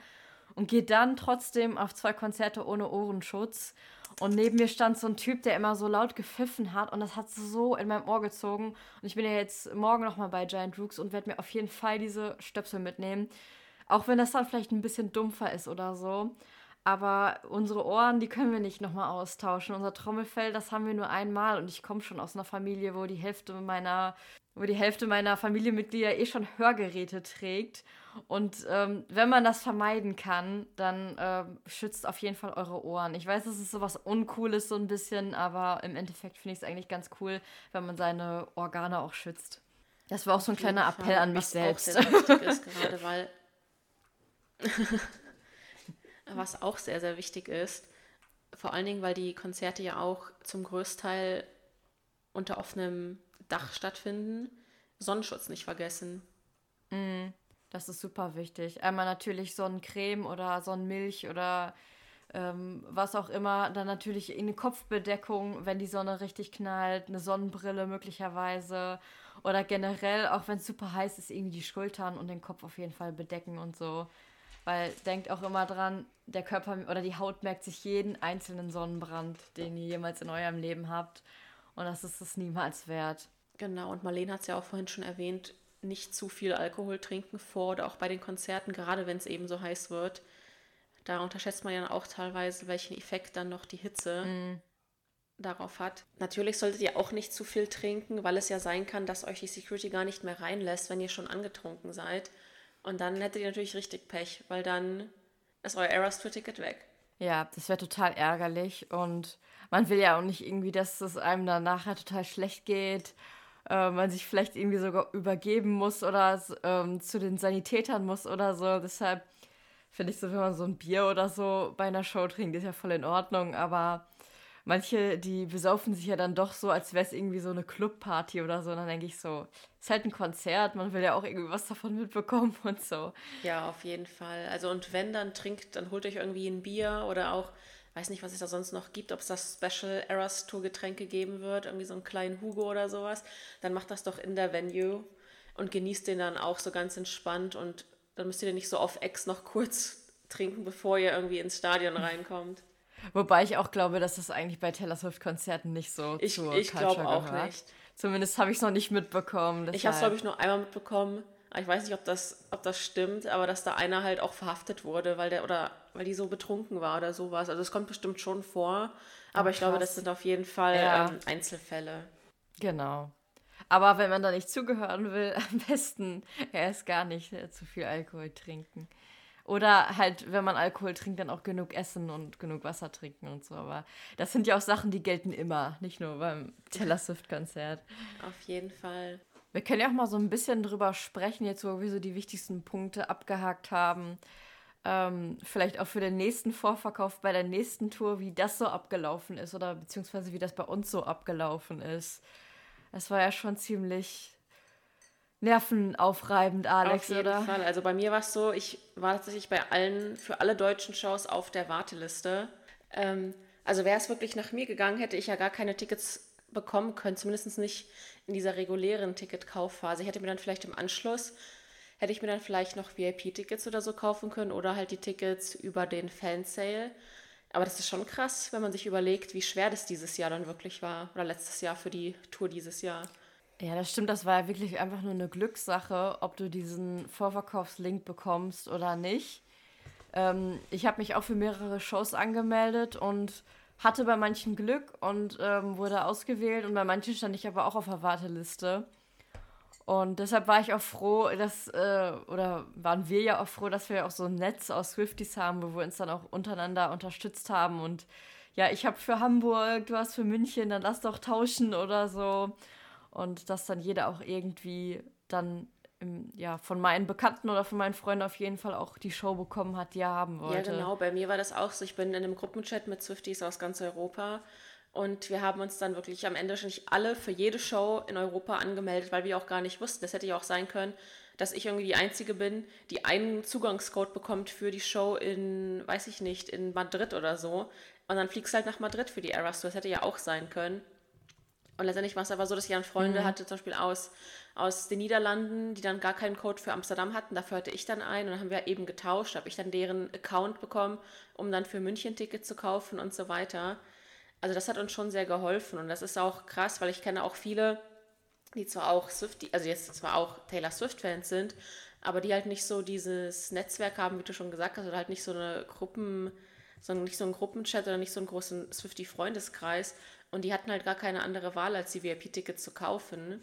Und gehe dann trotzdem auf zwei Konzerte ohne Ohrenschutz. Und neben mir stand so ein Typ, der immer so laut gepfiffen hat und das hat so in meinem Ohr gezogen. Und ich bin ja jetzt morgen nochmal bei Giant Rooks und werde mir auf jeden Fall diese Stöpsel mitnehmen. Auch wenn das dann vielleicht ein bisschen dumpfer ist oder so. Aber unsere Ohren, die können wir nicht nochmal austauschen. Unser Trommelfell, das haben wir nur einmal. Und ich komme schon aus einer Familie, wo die Hälfte meiner, wo die Hälfte meiner Familienmitglieder eh schon Hörgeräte trägt. Und ähm, wenn man das vermeiden kann, dann äh, schützt auf jeden Fall eure Ohren. Ich weiß, es ist sowas Uncooles so ein bisschen, aber im Endeffekt finde ich es eigentlich ganz cool, wenn man seine Organe auch schützt. Das war auch so ein kleiner Appell Fall, an mich selbst. Auch sehr ist, *laughs* gerade weil was auch sehr, sehr wichtig ist. Vor allen Dingen, weil die Konzerte ja auch zum Größteil unter offenem Dach stattfinden. Sonnenschutz nicht vergessen. Mm, das ist super wichtig. Einmal natürlich Sonnencreme oder Sonnenmilch oder ähm, was auch immer. Dann natürlich eine Kopfbedeckung, wenn die Sonne richtig knallt, eine Sonnenbrille möglicherweise. Oder generell, auch wenn es super heiß ist, irgendwie die Schultern und den Kopf auf jeden Fall bedecken und so. Weil denkt auch immer dran, der Körper oder die Haut merkt sich jeden einzelnen Sonnenbrand, den ihr jemals in eurem Leben habt. Und das ist es niemals wert. Genau, und Marlene hat es ja auch vorhin schon erwähnt, nicht zu viel Alkohol trinken vor oder auch bei den Konzerten, gerade wenn es eben so heiß wird. Da unterschätzt man ja auch teilweise, welchen Effekt dann noch die Hitze mm. darauf hat. Natürlich solltet ihr auch nicht zu viel trinken, weil es ja sein kann, dass euch die Security gar nicht mehr reinlässt, wenn ihr schon angetrunken seid. Und dann hättet ihr natürlich richtig Pech, weil dann ist euer Eras Tour Ticket weg. Ja, das wäre total ärgerlich und man will ja auch nicht irgendwie, dass es einem dann nachher total schlecht geht, äh, man sich vielleicht irgendwie sogar übergeben muss oder ähm, zu den Sanitätern muss oder so. Deshalb finde ich so, wenn man so ein Bier oder so bei einer Show trinkt, ist ja voll in Ordnung, aber manche, die besaufen sich ja dann doch so, als wäre es irgendwie so eine Clubparty oder so. Und dann denke ich so, ist halt ein Konzert, man will ja auch irgendwie was davon mitbekommen *laughs* und so. Ja, auf jeden Fall. Also und wenn dann trinkt, dann holt euch irgendwie ein Bier oder auch, weiß nicht, was es da sonst noch gibt, ob es das Special Eras Tour Getränke geben wird, irgendwie so einen kleinen Hugo oder sowas, dann macht das doch in der Venue und genießt den dann auch so ganz entspannt und dann müsst ihr nicht so auf Ex noch kurz *laughs* trinken, bevor ihr irgendwie ins Stadion reinkommt. Wobei ich auch glaube, dass das eigentlich bei Taylor Swift-Konzerten nicht so ich, zur Ich glaube auch gehört. nicht. Zumindest habe ich es noch nicht mitbekommen. Deshalb. Ich habe es, glaube ich, nur einmal mitbekommen. Ich weiß nicht, ob das, ob das stimmt, aber dass da einer halt auch verhaftet wurde, weil der oder weil die so betrunken war oder sowas. Also es kommt bestimmt schon vor, aber oh, ich glaube, das sind auf jeden Fall ja. ähm, Einzelfälle. Genau. Aber wenn man da nicht zugehören will, *laughs* am besten erst gar nicht äh, zu viel Alkohol trinken. Oder halt, wenn man Alkohol trinkt, dann auch genug essen und genug Wasser trinken und so. Aber das sind ja auch Sachen, die gelten immer, nicht nur beim Taylor Swift-Konzert. Auf jeden Fall. Wir können ja auch mal so ein bisschen drüber sprechen, jetzt wo wir so die wichtigsten Punkte abgehakt haben. Ähm, vielleicht auch für den nächsten Vorverkauf bei der nächsten Tour, wie das so abgelaufen ist oder beziehungsweise wie das bei uns so abgelaufen ist. Es war ja schon ziemlich nervenaufreibend, Alex, auf jeden oder? Fall. Also bei mir war es so, ich war tatsächlich bei allen, für alle deutschen Shows auf der Warteliste. Ähm, also wäre es wirklich nach mir gegangen, hätte ich ja gar keine Tickets bekommen können, zumindest nicht in dieser regulären Ticketkaufphase. Ich hätte mir dann vielleicht im Anschluss, hätte ich mir dann vielleicht noch VIP-Tickets oder so kaufen können oder halt die Tickets über den Fansale. Aber das ist schon krass, wenn man sich überlegt, wie schwer das dieses Jahr dann wirklich war oder letztes Jahr für die Tour dieses Jahr. Ja, das stimmt. Das war ja wirklich einfach nur eine Glückssache, ob du diesen Vorverkaufslink bekommst oder nicht. Ähm, ich habe mich auch für mehrere Shows angemeldet und hatte bei manchen Glück und ähm, wurde ausgewählt und bei manchen stand ich aber auch auf der Warteliste. Und deshalb war ich auch froh, dass, äh, oder waren wir ja auch froh, dass wir auch so ein Netz aus Swifties haben, wo wir uns dann auch untereinander unterstützt haben. Und ja, ich habe für Hamburg, du hast für München, dann lass doch tauschen oder so. Und dass dann jeder auch irgendwie dann im, ja, von meinen Bekannten oder von meinen Freunden auf jeden Fall auch die Show bekommen hat, die er haben wollte. Ja, genau. Bei mir war das auch so. Ich bin in einem Gruppenchat mit Swifties aus ganz Europa. Und wir haben uns dann wirklich am Ende schon nicht alle für jede Show in Europa angemeldet, weil wir auch gar nicht wussten. Das hätte ja auch sein können, dass ich irgendwie die Einzige bin, die einen Zugangscode bekommt für die Show in, weiß ich nicht, in Madrid oder so. Und dann fliegst du halt nach Madrid für die Eras Tour. Das hätte ja auch sein können. Und letztendlich war es aber so, dass ich dann Freunde mhm. hatte, zum Beispiel aus aus den Niederlanden, die dann gar keinen Code für Amsterdam hatten. Dafür hatte ich dann einen und dann haben wir eben getauscht, habe ich dann deren Account bekommen, um dann für München Tickets zu kaufen und so weiter. Also das hat uns schon sehr geholfen und das ist auch krass, weil ich kenne auch viele, die zwar auch Swift, also jetzt zwar auch Taylor Swift Fans sind, aber die halt nicht so dieses Netzwerk haben, wie du schon gesagt hast, oder halt nicht so eine Gruppen, so nicht so einen Gruppenchat oder nicht so einen großen Swifty Freundeskreis und die hatten halt gar keine andere Wahl, als die VIP-Tickets zu kaufen.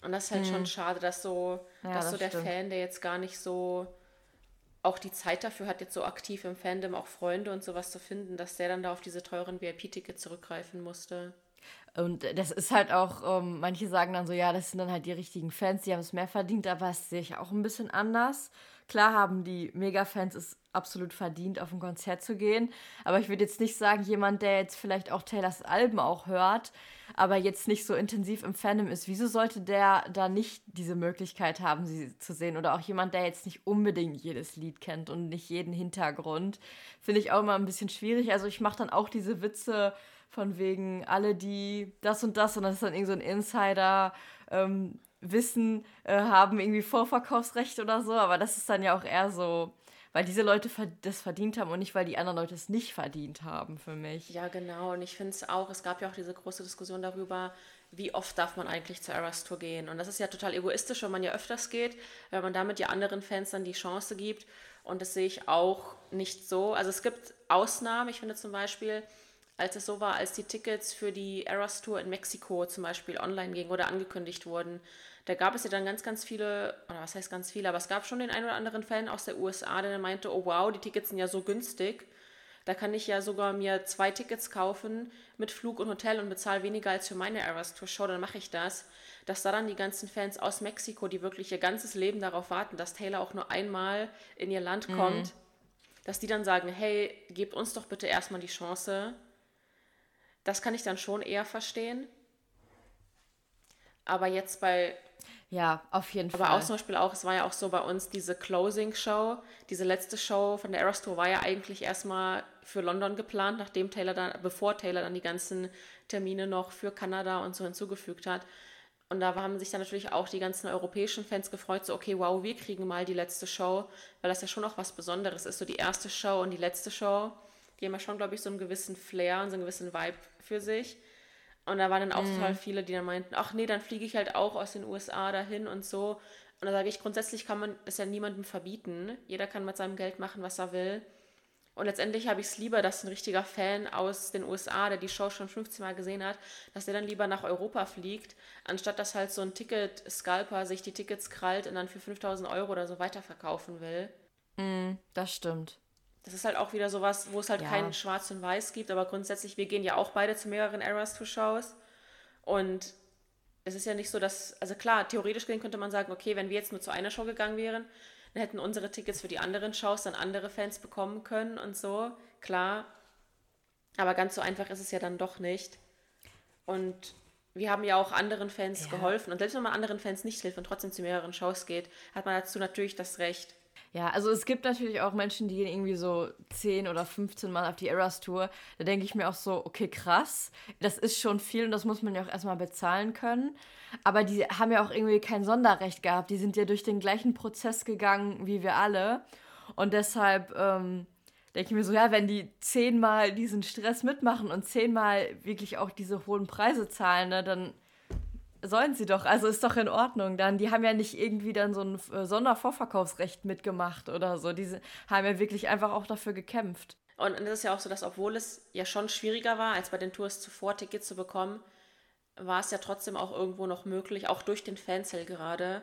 Und das ist halt hm. schon schade, dass so, ja, dass das so der stimmt. Fan, der jetzt gar nicht so auch die Zeit dafür hat, jetzt so aktiv im Fandom auch Freunde und sowas zu finden, dass der dann da auf diese teuren VIP-Tickets zurückgreifen musste. Und das ist halt auch, ähm, manche sagen dann so, ja, das sind dann halt die richtigen Fans, die haben es mehr verdient, aber das sehe ich auch ein bisschen anders. Klar haben die Mega-Fans es absolut verdient, auf ein Konzert zu gehen, aber ich würde jetzt nicht sagen, jemand, der jetzt vielleicht auch Taylors Alben auch hört, aber jetzt nicht so intensiv im Fandom ist, wieso sollte der da nicht diese Möglichkeit haben, sie zu sehen? Oder auch jemand, der jetzt nicht unbedingt jedes Lied kennt und nicht jeden Hintergrund, finde ich auch immer ein bisschen schwierig. Also ich mache dann auch diese Witze von wegen alle, die das und das und das ist dann irgendwie so ein Insider. Ähm, Wissen äh, haben irgendwie Vorverkaufsrecht oder so, aber das ist dann ja auch eher so, weil diese Leute das verdient haben und nicht, weil die anderen Leute es nicht verdient haben für mich. Ja, genau. Und ich finde es auch, es gab ja auch diese große Diskussion darüber, wie oft darf man eigentlich zur Eras Tour gehen. Und das ist ja total egoistisch, wenn man ja öfters geht, weil man damit ja anderen Fans dann die Chance gibt. Und das sehe ich auch nicht so. Also es gibt Ausnahmen. Ich finde zum Beispiel, als es so war, als die Tickets für die Eras Tour in Mexiko zum Beispiel online gingen oder angekündigt wurden, da gab es ja dann ganz, ganz viele, oder was heißt ganz viele, aber es gab schon den einen oder anderen Fan aus der USA, der meinte, oh wow, die Tickets sind ja so günstig. Da kann ich ja sogar mir zwei Tickets kaufen mit Flug und Hotel und bezahle weniger als für meine Eras Tour Show, dann mache ich das. Dass da dann die ganzen Fans aus Mexiko, die wirklich ihr ganzes Leben darauf warten, dass Taylor auch nur einmal in ihr Land mhm. kommt, mhm. dass die dann sagen, hey, gebt uns doch bitte erstmal die Chance. Das kann ich dann schon eher verstehen. Aber jetzt bei ja, auf jeden Aber Fall. Aber auch zum Beispiel auch, es war ja auch so bei uns diese Closing-Show, diese letzte Show von der Eras Tour war ja eigentlich erstmal für London geplant, nachdem Taylor dann, bevor Taylor dann die ganzen Termine noch für Kanada und so hinzugefügt hat. Und da haben sich dann natürlich auch die ganzen europäischen Fans gefreut, so, okay, wow, wir kriegen mal die letzte Show, weil das ja schon auch was Besonderes ist. So die erste Show und die letzte Show, die haben ja schon, glaube ich, so einen gewissen Flair und so einen gewissen Vibe für sich. Und da waren dann auch mhm. total viele, die dann meinten, ach nee, dann fliege ich halt auch aus den USA dahin und so. Und da sage ich, grundsätzlich kann man es ja niemandem verbieten. Jeder kann mit seinem Geld machen, was er will. Und letztendlich habe ich es lieber, dass ein richtiger Fan aus den USA, der die Show schon 15 Mal gesehen hat, dass der dann lieber nach Europa fliegt, anstatt dass halt so ein Ticket-Scalper sich die Tickets krallt und dann für 5000 Euro oder so weiterverkaufen will. Mm, das stimmt das ist halt auch wieder sowas, wo es halt ja. kein Schwarz und Weiß gibt, aber grundsätzlich, wir gehen ja auch beide zu mehreren Eras Tour Shows und es ist ja nicht so, dass, also klar, theoretisch gesehen könnte man sagen, okay, wenn wir jetzt nur zu einer Show gegangen wären, dann hätten unsere Tickets für die anderen Shows dann andere Fans bekommen können und so, klar. Aber ganz so einfach ist es ja dann doch nicht. Und wir haben ja auch anderen Fans ja. geholfen. Und selbst wenn man anderen Fans nicht hilft und trotzdem zu mehreren Shows geht, hat man dazu natürlich das Recht. Ja, also es gibt natürlich auch Menschen, die gehen irgendwie so 10 oder 15 Mal auf die Eras Tour. Da denke ich mir auch so, okay, krass, das ist schon viel und das muss man ja auch erstmal bezahlen können. Aber die haben ja auch irgendwie kein Sonderrecht gehabt. Die sind ja durch den gleichen Prozess gegangen wie wir alle. Und deshalb ähm, denke ich mir so, ja, wenn die zehnmal diesen Stress mitmachen und zehnmal wirklich auch diese hohen Preise zahlen, ne, dann Sollen sie doch, also ist doch in Ordnung dann. Die haben ja nicht irgendwie dann so ein äh, Sondervorverkaufsrecht mitgemacht oder so. Die haben ja wirklich einfach auch dafür gekämpft. Und es ist ja auch so, dass obwohl es ja schon schwieriger war, als bei den Tours zuvor Tickets zu bekommen, war es ja trotzdem auch irgendwo noch möglich, auch durch den Fansale gerade.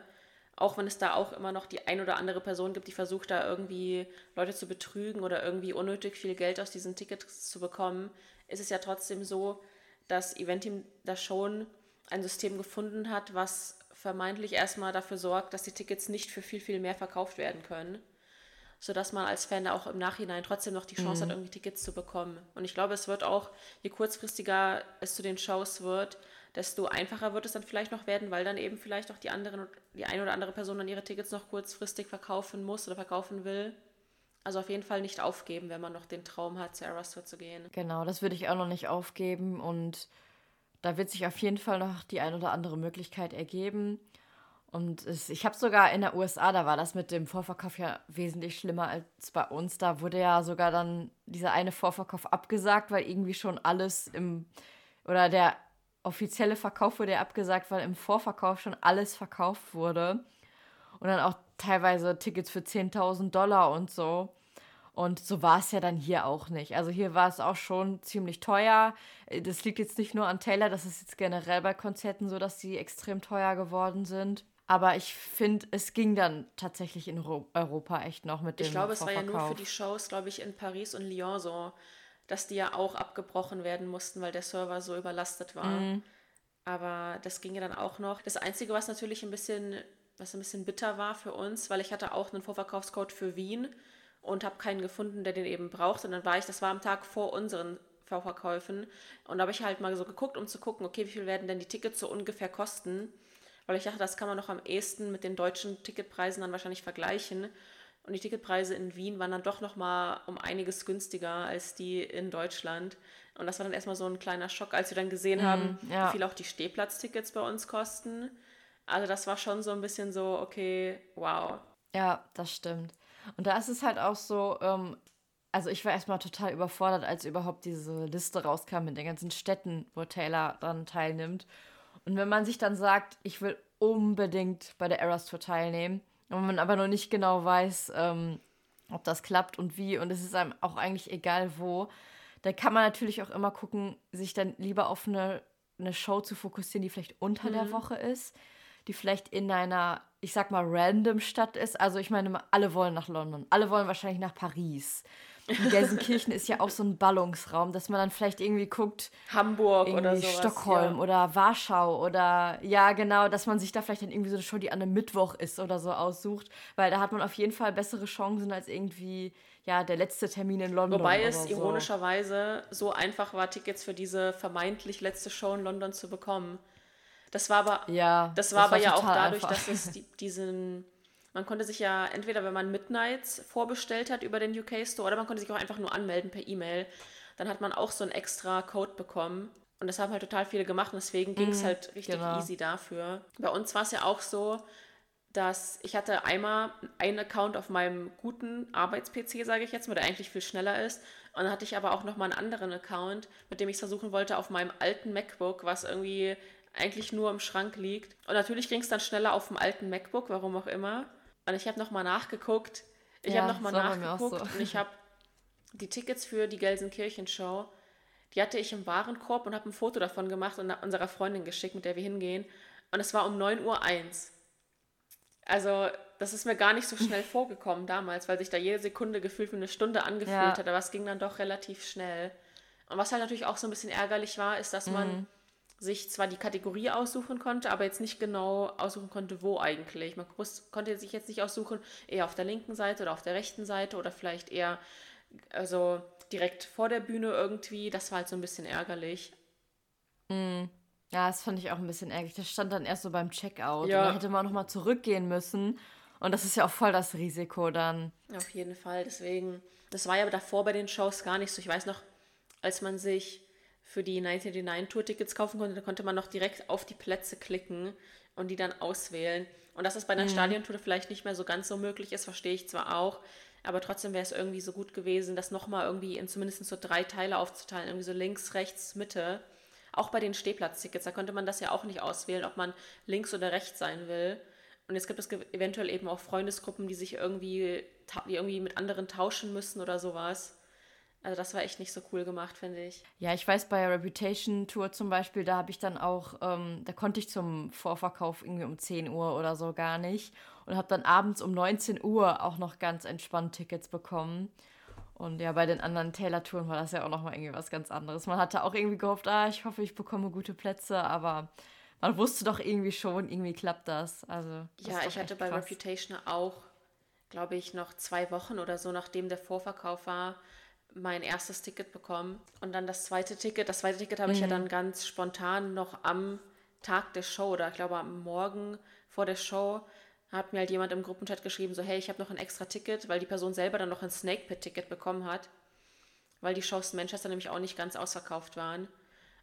Auch wenn es da auch immer noch die ein oder andere Person gibt, die versucht, da irgendwie Leute zu betrügen oder irgendwie unnötig viel Geld aus diesen Tickets zu bekommen, ist es ja trotzdem so, dass Eventim da schon ein System gefunden hat, was vermeintlich erstmal dafür sorgt, dass die Tickets nicht für viel, viel mehr verkauft werden können. Sodass man als Fan auch im Nachhinein trotzdem noch die Chance mhm. hat, irgendwie Tickets zu bekommen. Und ich glaube, es wird auch, je kurzfristiger es zu den Shows wird, desto einfacher wird es dann vielleicht noch werden, weil dann eben vielleicht auch die anderen, die eine oder andere Person dann ihre Tickets noch kurzfristig verkaufen muss oder verkaufen will. Also auf jeden Fall nicht aufgeben, wenn man noch den Traum hat, zu Eras zu gehen. Genau, das würde ich auch noch nicht aufgeben und da wird sich auf jeden Fall noch die ein oder andere Möglichkeit ergeben. Und es, ich habe sogar in der USA, da war das mit dem Vorverkauf ja wesentlich schlimmer als bei uns. Da wurde ja sogar dann dieser eine Vorverkauf abgesagt, weil irgendwie schon alles im, oder der offizielle Verkauf wurde ja abgesagt, weil im Vorverkauf schon alles verkauft wurde. Und dann auch teilweise Tickets für 10.000 Dollar und so. Und so war es ja dann hier auch nicht. Also hier war es auch schon ziemlich teuer. Äh, das liegt jetzt nicht nur an Taylor, das ist jetzt generell bei Konzerten so, dass sie extrem teuer geworden sind. Aber ich finde, es ging dann tatsächlich in Europa echt noch mit dem Ich glaube, es war ja nur für die Shows, glaube ich, in Paris und Lyon so, dass die ja auch abgebrochen werden mussten, weil der Server so überlastet war. Mm. Aber das ging ja dann auch noch. Das Einzige, was natürlich ein bisschen, was ein bisschen bitter war für uns, weil ich hatte auch einen Vorverkaufscode für Wien und habe keinen gefunden, der den eben braucht. Und dann war ich, das war am Tag vor unseren Vorverkäufen. Und da habe ich halt mal so geguckt, um zu gucken, okay, wie viel werden denn die Tickets so ungefähr kosten? Weil ich dachte, das kann man noch am ehesten mit den deutschen Ticketpreisen dann wahrscheinlich vergleichen. Und die Ticketpreise in Wien waren dann doch nochmal um einiges günstiger als die in Deutschland. Und das war dann erstmal so ein kleiner Schock, als wir dann gesehen mm, haben, ja. wie viel auch die Stehplatztickets bei uns kosten. Also das war schon so ein bisschen so, okay, wow. Ja, das stimmt. Und da ist es halt auch so, ähm, also ich war erstmal total überfordert, als überhaupt diese Liste rauskam mit den ganzen Städten, wo Taylor dann teilnimmt. Und wenn man sich dann sagt, ich will unbedingt bei der Eras Tour teilnehmen, und man aber noch nicht genau weiß, ähm, ob das klappt und wie, und es ist einem auch eigentlich egal wo, dann kann man natürlich auch immer gucken, sich dann lieber auf eine, eine Show zu fokussieren, die vielleicht unter mhm. der Woche ist, die vielleicht in einer ich sag mal, random Stadt ist. Also ich meine, alle wollen nach London, alle wollen wahrscheinlich nach Paris. Und Gelsenkirchen ist ja auch so ein Ballungsraum, dass man dann vielleicht irgendwie guckt. Hamburg oder so. Stockholm ja. oder Warschau oder ja, genau, dass man sich da vielleicht dann irgendwie so eine Show, die an einem Mittwoch ist oder so aussucht, weil da hat man auf jeden Fall bessere Chancen als irgendwie ja, der letzte Termin in London. Wobei es so. ironischerweise so einfach war, Tickets für diese vermeintlich letzte Show in London zu bekommen. Das war aber, ja, das war das aber war ja auch dadurch, einfach. dass es die, diesen, man konnte sich ja entweder, wenn man Midnights vorbestellt hat über den UK Store, oder man konnte sich auch einfach nur anmelden per E-Mail. Dann hat man auch so einen extra Code bekommen. Und das haben halt total viele gemacht und deswegen ging es mm, halt richtig genau. easy dafür. Bei uns war es ja auch so, dass ich hatte einmal einen Account auf meinem guten Arbeits-PC, sage ich jetzt mal, der eigentlich viel schneller ist. Und dann hatte ich aber auch nochmal einen anderen Account, mit dem ich versuchen wollte, auf meinem alten MacBook, was irgendwie eigentlich nur im Schrank liegt. Und natürlich ging es dann schneller auf dem alten MacBook, warum auch immer. Und ich habe nochmal nachgeguckt. Ich ja, habe nochmal nachgeguckt so. und ich habe die Tickets für die Gelsenkirchen-Show, die hatte ich im Warenkorb und habe ein Foto davon gemacht und unserer Freundin geschickt, mit der wir hingehen. Und es war um 9.01 Uhr. Also, das ist mir gar nicht so schnell *laughs* vorgekommen damals, weil sich da jede Sekunde gefühlt wie eine Stunde angefühlt ja. hat. Aber es ging dann doch relativ schnell. Und was halt natürlich auch so ein bisschen ärgerlich war, ist, dass man mhm sich zwar die Kategorie aussuchen konnte, aber jetzt nicht genau aussuchen konnte, wo eigentlich. Man konnte sich jetzt nicht aussuchen, eher auf der linken Seite oder auf der rechten Seite oder vielleicht eher also direkt vor der Bühne irgendwie. Das war halt so ein bisschen ärgerlich. Mm. Ja, das fand ich auch ein bisschen ärgerlich. Das stand dann erst so beim Checkout. Ja. Und da hätte man auch nochmal zurückgehen müssen. Und das ist ja auch voll das Risiko dann. Auf jeden Fall. Deswegen, das war ja davor bei den Shows gar nicht so. Ich weiß noch, als man sich für die 1989 Tour-Tickets kaufen konnte, da konnte man noch direkt auf die Plätze klicken und die dann auswählen. Und dass es bei einer mhm. Stadiontour vielleicht nicht mehr so ganz so möglich ist, verstehe ich zwar auch, aber trotzdem wäre es irgendwie so gut gewesen, das nochmal irgendwie in zumindest so drei Teile aufzuteilen, irgendwie so links, rechts, Mitte. Auch bei den Stehplatztickets, da konnte man das ja auch nicht auswählen, ob man links oder rechts sein will. Und jetzt gibt es eventuell eben auch Freundesgruppen, die sich irgendwie, die irgendwie mit anderen tauschen müssen oder sowas. Also das war echt nicht so cool gemacht, finde ich. Ja, ich weiß, bei der Reputation Tour zum Beispiel, da habe ich dann auch, ähm, da konnte ich zum Vorverkauf irgendwie um 10 Uhr oder so gar nicht und habe dann abends um 19 Uhr auch noch ganz entspannt Tickets bekommen. Und ja, bei den anderen Taylor-Touren war das ja auch nochmal irgendwie was ganz anderes. Man hatte auch irgendwie gehofft, ah, ich hoffe, ich bekomme gute Plätze, aber man wusste doch irgendwie schon, irgendwie klappt das. Also, das ja, ich hatte bei krass. Reputation auch, glaube ich, noch zwei Wochen oder so, nachdem der Vorverkauf war, mein erstes Ticket bekommen. Und dann das zweite Ticket. Das zweite Ticket habe mhm. ich ja mhm. dann ganz spontan noch am Tag der Show oder ich glaube am Morgen vor der Show hat mir halt jemand im Gruppenchat geschrieben, so hey, ich habe noch ein extra Ticket, weil die Person selber dann noch ein Snake Pit Ticket bekommen hat, weil die Shows in Manchester nämlich auch nicht ganz ausverkauft waren.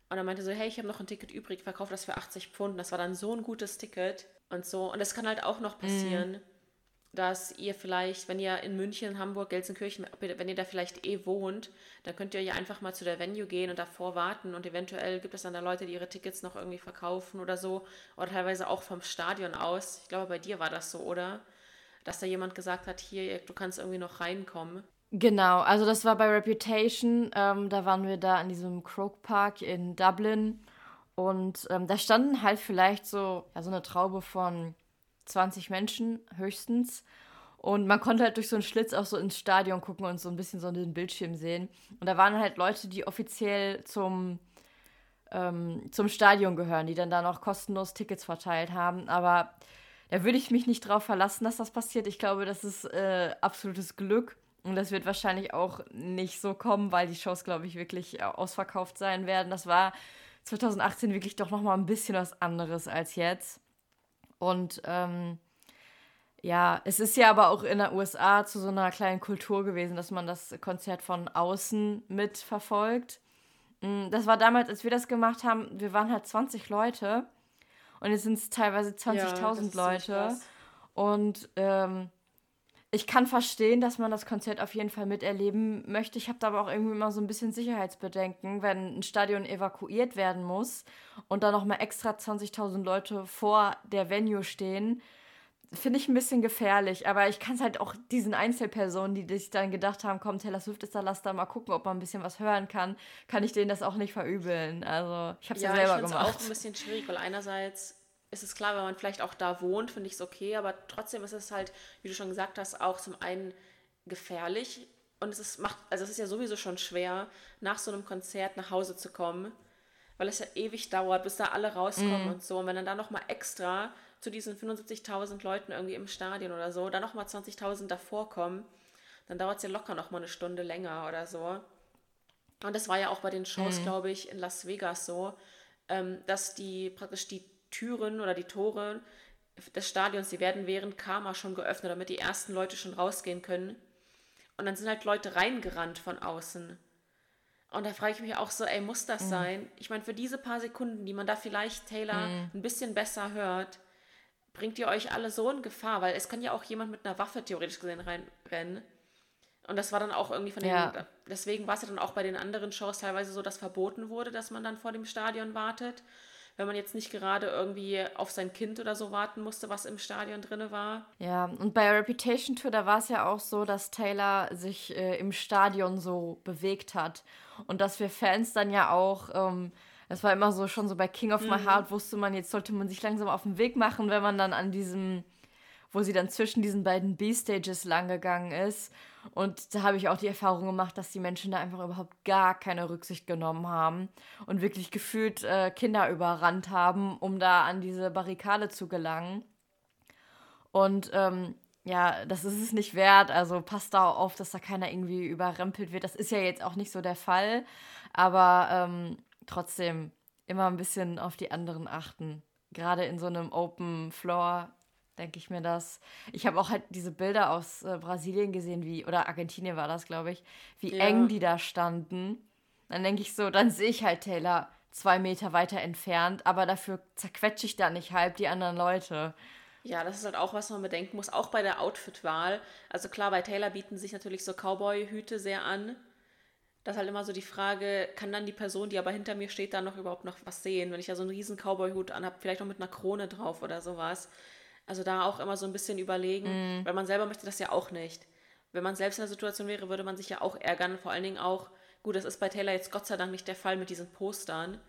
Und er meinte so, hey, ich habe noch ein Ticket übrig, verkauf das für 80 Pfund. Das war dann so ein gutes Ticket und so. Und das kann halt auch noch passieren. Mhm dass ihr vielleicht, wenn ihr in München, Hamburg, Gelsenkirchen, wenn ihr da vielleicht eh wohnt, dann könnt ihr ja einfach mal zu der Venue gehen und davor warten und eventuell gibt es dann da Leute, die ihre Tickets noch irgendwie verkaufen oder so oder teilweise auch vom Stadion aus. Ich glaube, bei dir war das so, oder? Dass da jemand gesagt hat, hier, du kannst irgendwie noch reinkommen. Genau, also das war bei Reputation, ähm, da waren wir da in diesem Croke Park in Dublin und ähm, da standen halt vielleicht so, ja, so eine Traube von 20 Menschen höchstens. Und man konnte halt durch so einen Schlitz auch so ins Stadion gucken und so ein bisschen so den Bildschirm sehen. Und da waren halt Leute, die offiziell zum, ähm, zum Stadion gehören, die dann da noch kostenlos Tickets verteilt haben. Aber da würde ich mich nicht drauf verlassen, dass das passiert. Ich glaube, das ist äh, absolutes Glück. Und das wird wahrscheinlich auch nicht so kommen, weil die Shows, glaube ich, wirklich äh, ausverkauft sein werden. Das war 2018 wirklich doch noch mal ein bisschen was anderes als jetzt. Und ähm, ja, es ist ja aber auch in der USA zu so einer kleinen Kultur gewesen, dass man das Konzert von außen mitverfolgt. Mm, das war damals, als wir das gemacht haben, wir waren halt 20 Leute und jetzt sind es teilweise 20.000 ja, Leute. Und ähm, ich kann verstehen, dass man das Konzert auf jeden Fall miterleben möchte. Ich habe da aber auch irgendwie immer so ein bisschen Sicherheitsbedenken, wenn ein Stadion evakuiert werden muss und da nochmal extra 20.000 Leute vor der Venue stehen. Finde ich ein bisschen gefährlich, aber ich kann es halt auch diesen Einzelpersonen, die sich dann gedacht haben, komm, Taylor Swift ist da, lass da mal gucken, ob man ein bisschen was hören kann, kann ich denen das auch nicht verübeln. Also ich habe es ja, ja selber ich gemacht. auch ein bisschen schwierig, weil einerseits ist es klar, wenn man vielleicht auch da wohnt, finde ich es okay, aber trotzdem ist es halt, wie du schon gesagt hast, auch zum einen gefährlich und es ist, macht, also es ist ja sowieso schon schwer, nach so einem Konzert nach Hause zu kommen, weil es ja ewig dauert, bis da alle rauskommen mm. und so. Und wenn dann da nochmal extra zu diesen 75.000 Leuten irgendwie im Stadion oder so, dann nochmal 20.000 davor kommen, dann dauert es ja locker nochmal eine Stunde länger oder so. Und das war ja auch bei den Shows, mm. glaube ich, in Las Vegas so, ähm, dass die praktisch die Türen oder die Tore des Stadions, die werden während Karma schon geöffnet, damit die ersten Leute schon rausgehen können. Und dann sind halt Leute reingerannt von außen. Und da frage ich mich auch so, ey, muss das mhm. sein? Ich meine, für diese paar Sekunden, die man da vielleicht Taylor mhm. ein bisschen besser hört, bringt ihr euch alle so in Gefahr, weil es kann ja auch jemand mit einer Waffe theoretisch gesehen reinrennen. Und das war dann auch irgendwie von den, ja. deswegen war es ja dann auch bei den anderen Shows teilweise so, dass verboten wurde, dass man dann vor dem Stadion wartet wenn man jetzt nicht gerade irgendwie auf sein Kind oder so warten musste, was im Stadion drin war. Ja, und bei Reputation Tour, da war es ja auch so, dass Taylor sich äh, im Stadion so bewegt hat. Und dass wir Fans dann ja auch. Ähm, das war immer so schon so bei King of My mhm. Heart, wusste man, jetzt sollte man sich langsam auf den Weg machen, wenn man dann an diesem, wo sie dann zwischen diesen beiden B-Stages langgegangen ist. Und da habe ich auch die Erfahrung gemacht, dass die Menschen da einfach überhaupt gar keine Rücksicht genommen haben und wirklich gefühlt äh, Kinder überrannt haben, um da an diese Barrikade zu gelangen. Und ähm, ja, das ist es nicht wert. Also passt da auf, dass da keiner irgendwie überrempelt wird. Das ist ja jetzt auch nicht so der Fall. Aber ähm, trotzdem immer ein bisschen auf die anderen achten. Gerade in so einem Open Floor denke ich mir das. Ich habe auch halt diese Bilder aus äh, Brasilien gesehen, wie, oder Argentinien war das, glaube ich, wie ja. eng die da standen. Dann denke ich so, dann sehe ich halt Taylor zwei Meter weiter entfernt, aber dafür zerquetsche ich da nicht halb die anderen Leute. Ja, das ist halt auch, was man bedenken muss, auch bei der Outfit-Wahl. Also klar, bei Taylor bieten sich natürlich so Cowboy-Hüte sehr an. Das ist halt immer so die Frage, kann dann die Person, die aber hinter mir steht, da noch überhaupt noch was sehen? Wenn ich ja so einen riesen Cowboy-Hut anhabe, vielleicht noch mit einer Krone drauf oder sowas. Also da auch immer so ein bisschen überlegen, mm. weil man selber möchte das ja auch nicht. wenn man selbst in der Situation wäre, würde man sich ja auch ärgern. Vor allen Dingen auch, gut, das ist bei Taylor jetzt Gott sei Dank nicht der Fall mit diesen Postern.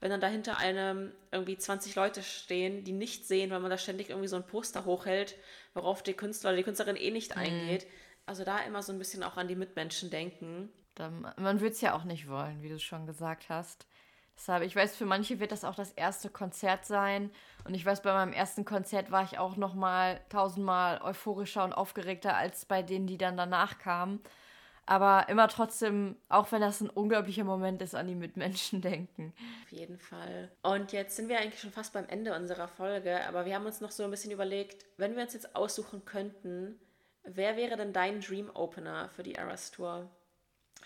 Wenn dann dahinter einem irgendwie 20 Leute stehen, die nicht sehen, weil man da ständig irgendwie so ein Poster hochhält, worauf der Künstler oder die Künstlerin eh nicht mhm. eingeht. Also da immer so ein bisschen auch an die Mitmenschen denken. Man würde es ja auch nicht wollen, wie du schon gesagt hast. Deshalb, ich weiß, für manche wird das auch das erste Konzert sein. Und ich weiß, bei meinem ersten Konzert war ich auch noch mal tausendmal euphorischer und aufgeregter als bei denen, die dann danach kamen. Aber immer trotzdem, auch wenn das ein unglaublicher Moment ist, an die Mitmenschen *laughs* denken. Auf jeden Fall. Und jetzt sind wir eigentlich schon fast beim Ende unserer Folge. Aber wir haben uns noch so ein bisschen überlegt, wenn wir uns jetzt aussuchen könnten, wer wäre denn dein Dream Opener für die Eras Tour?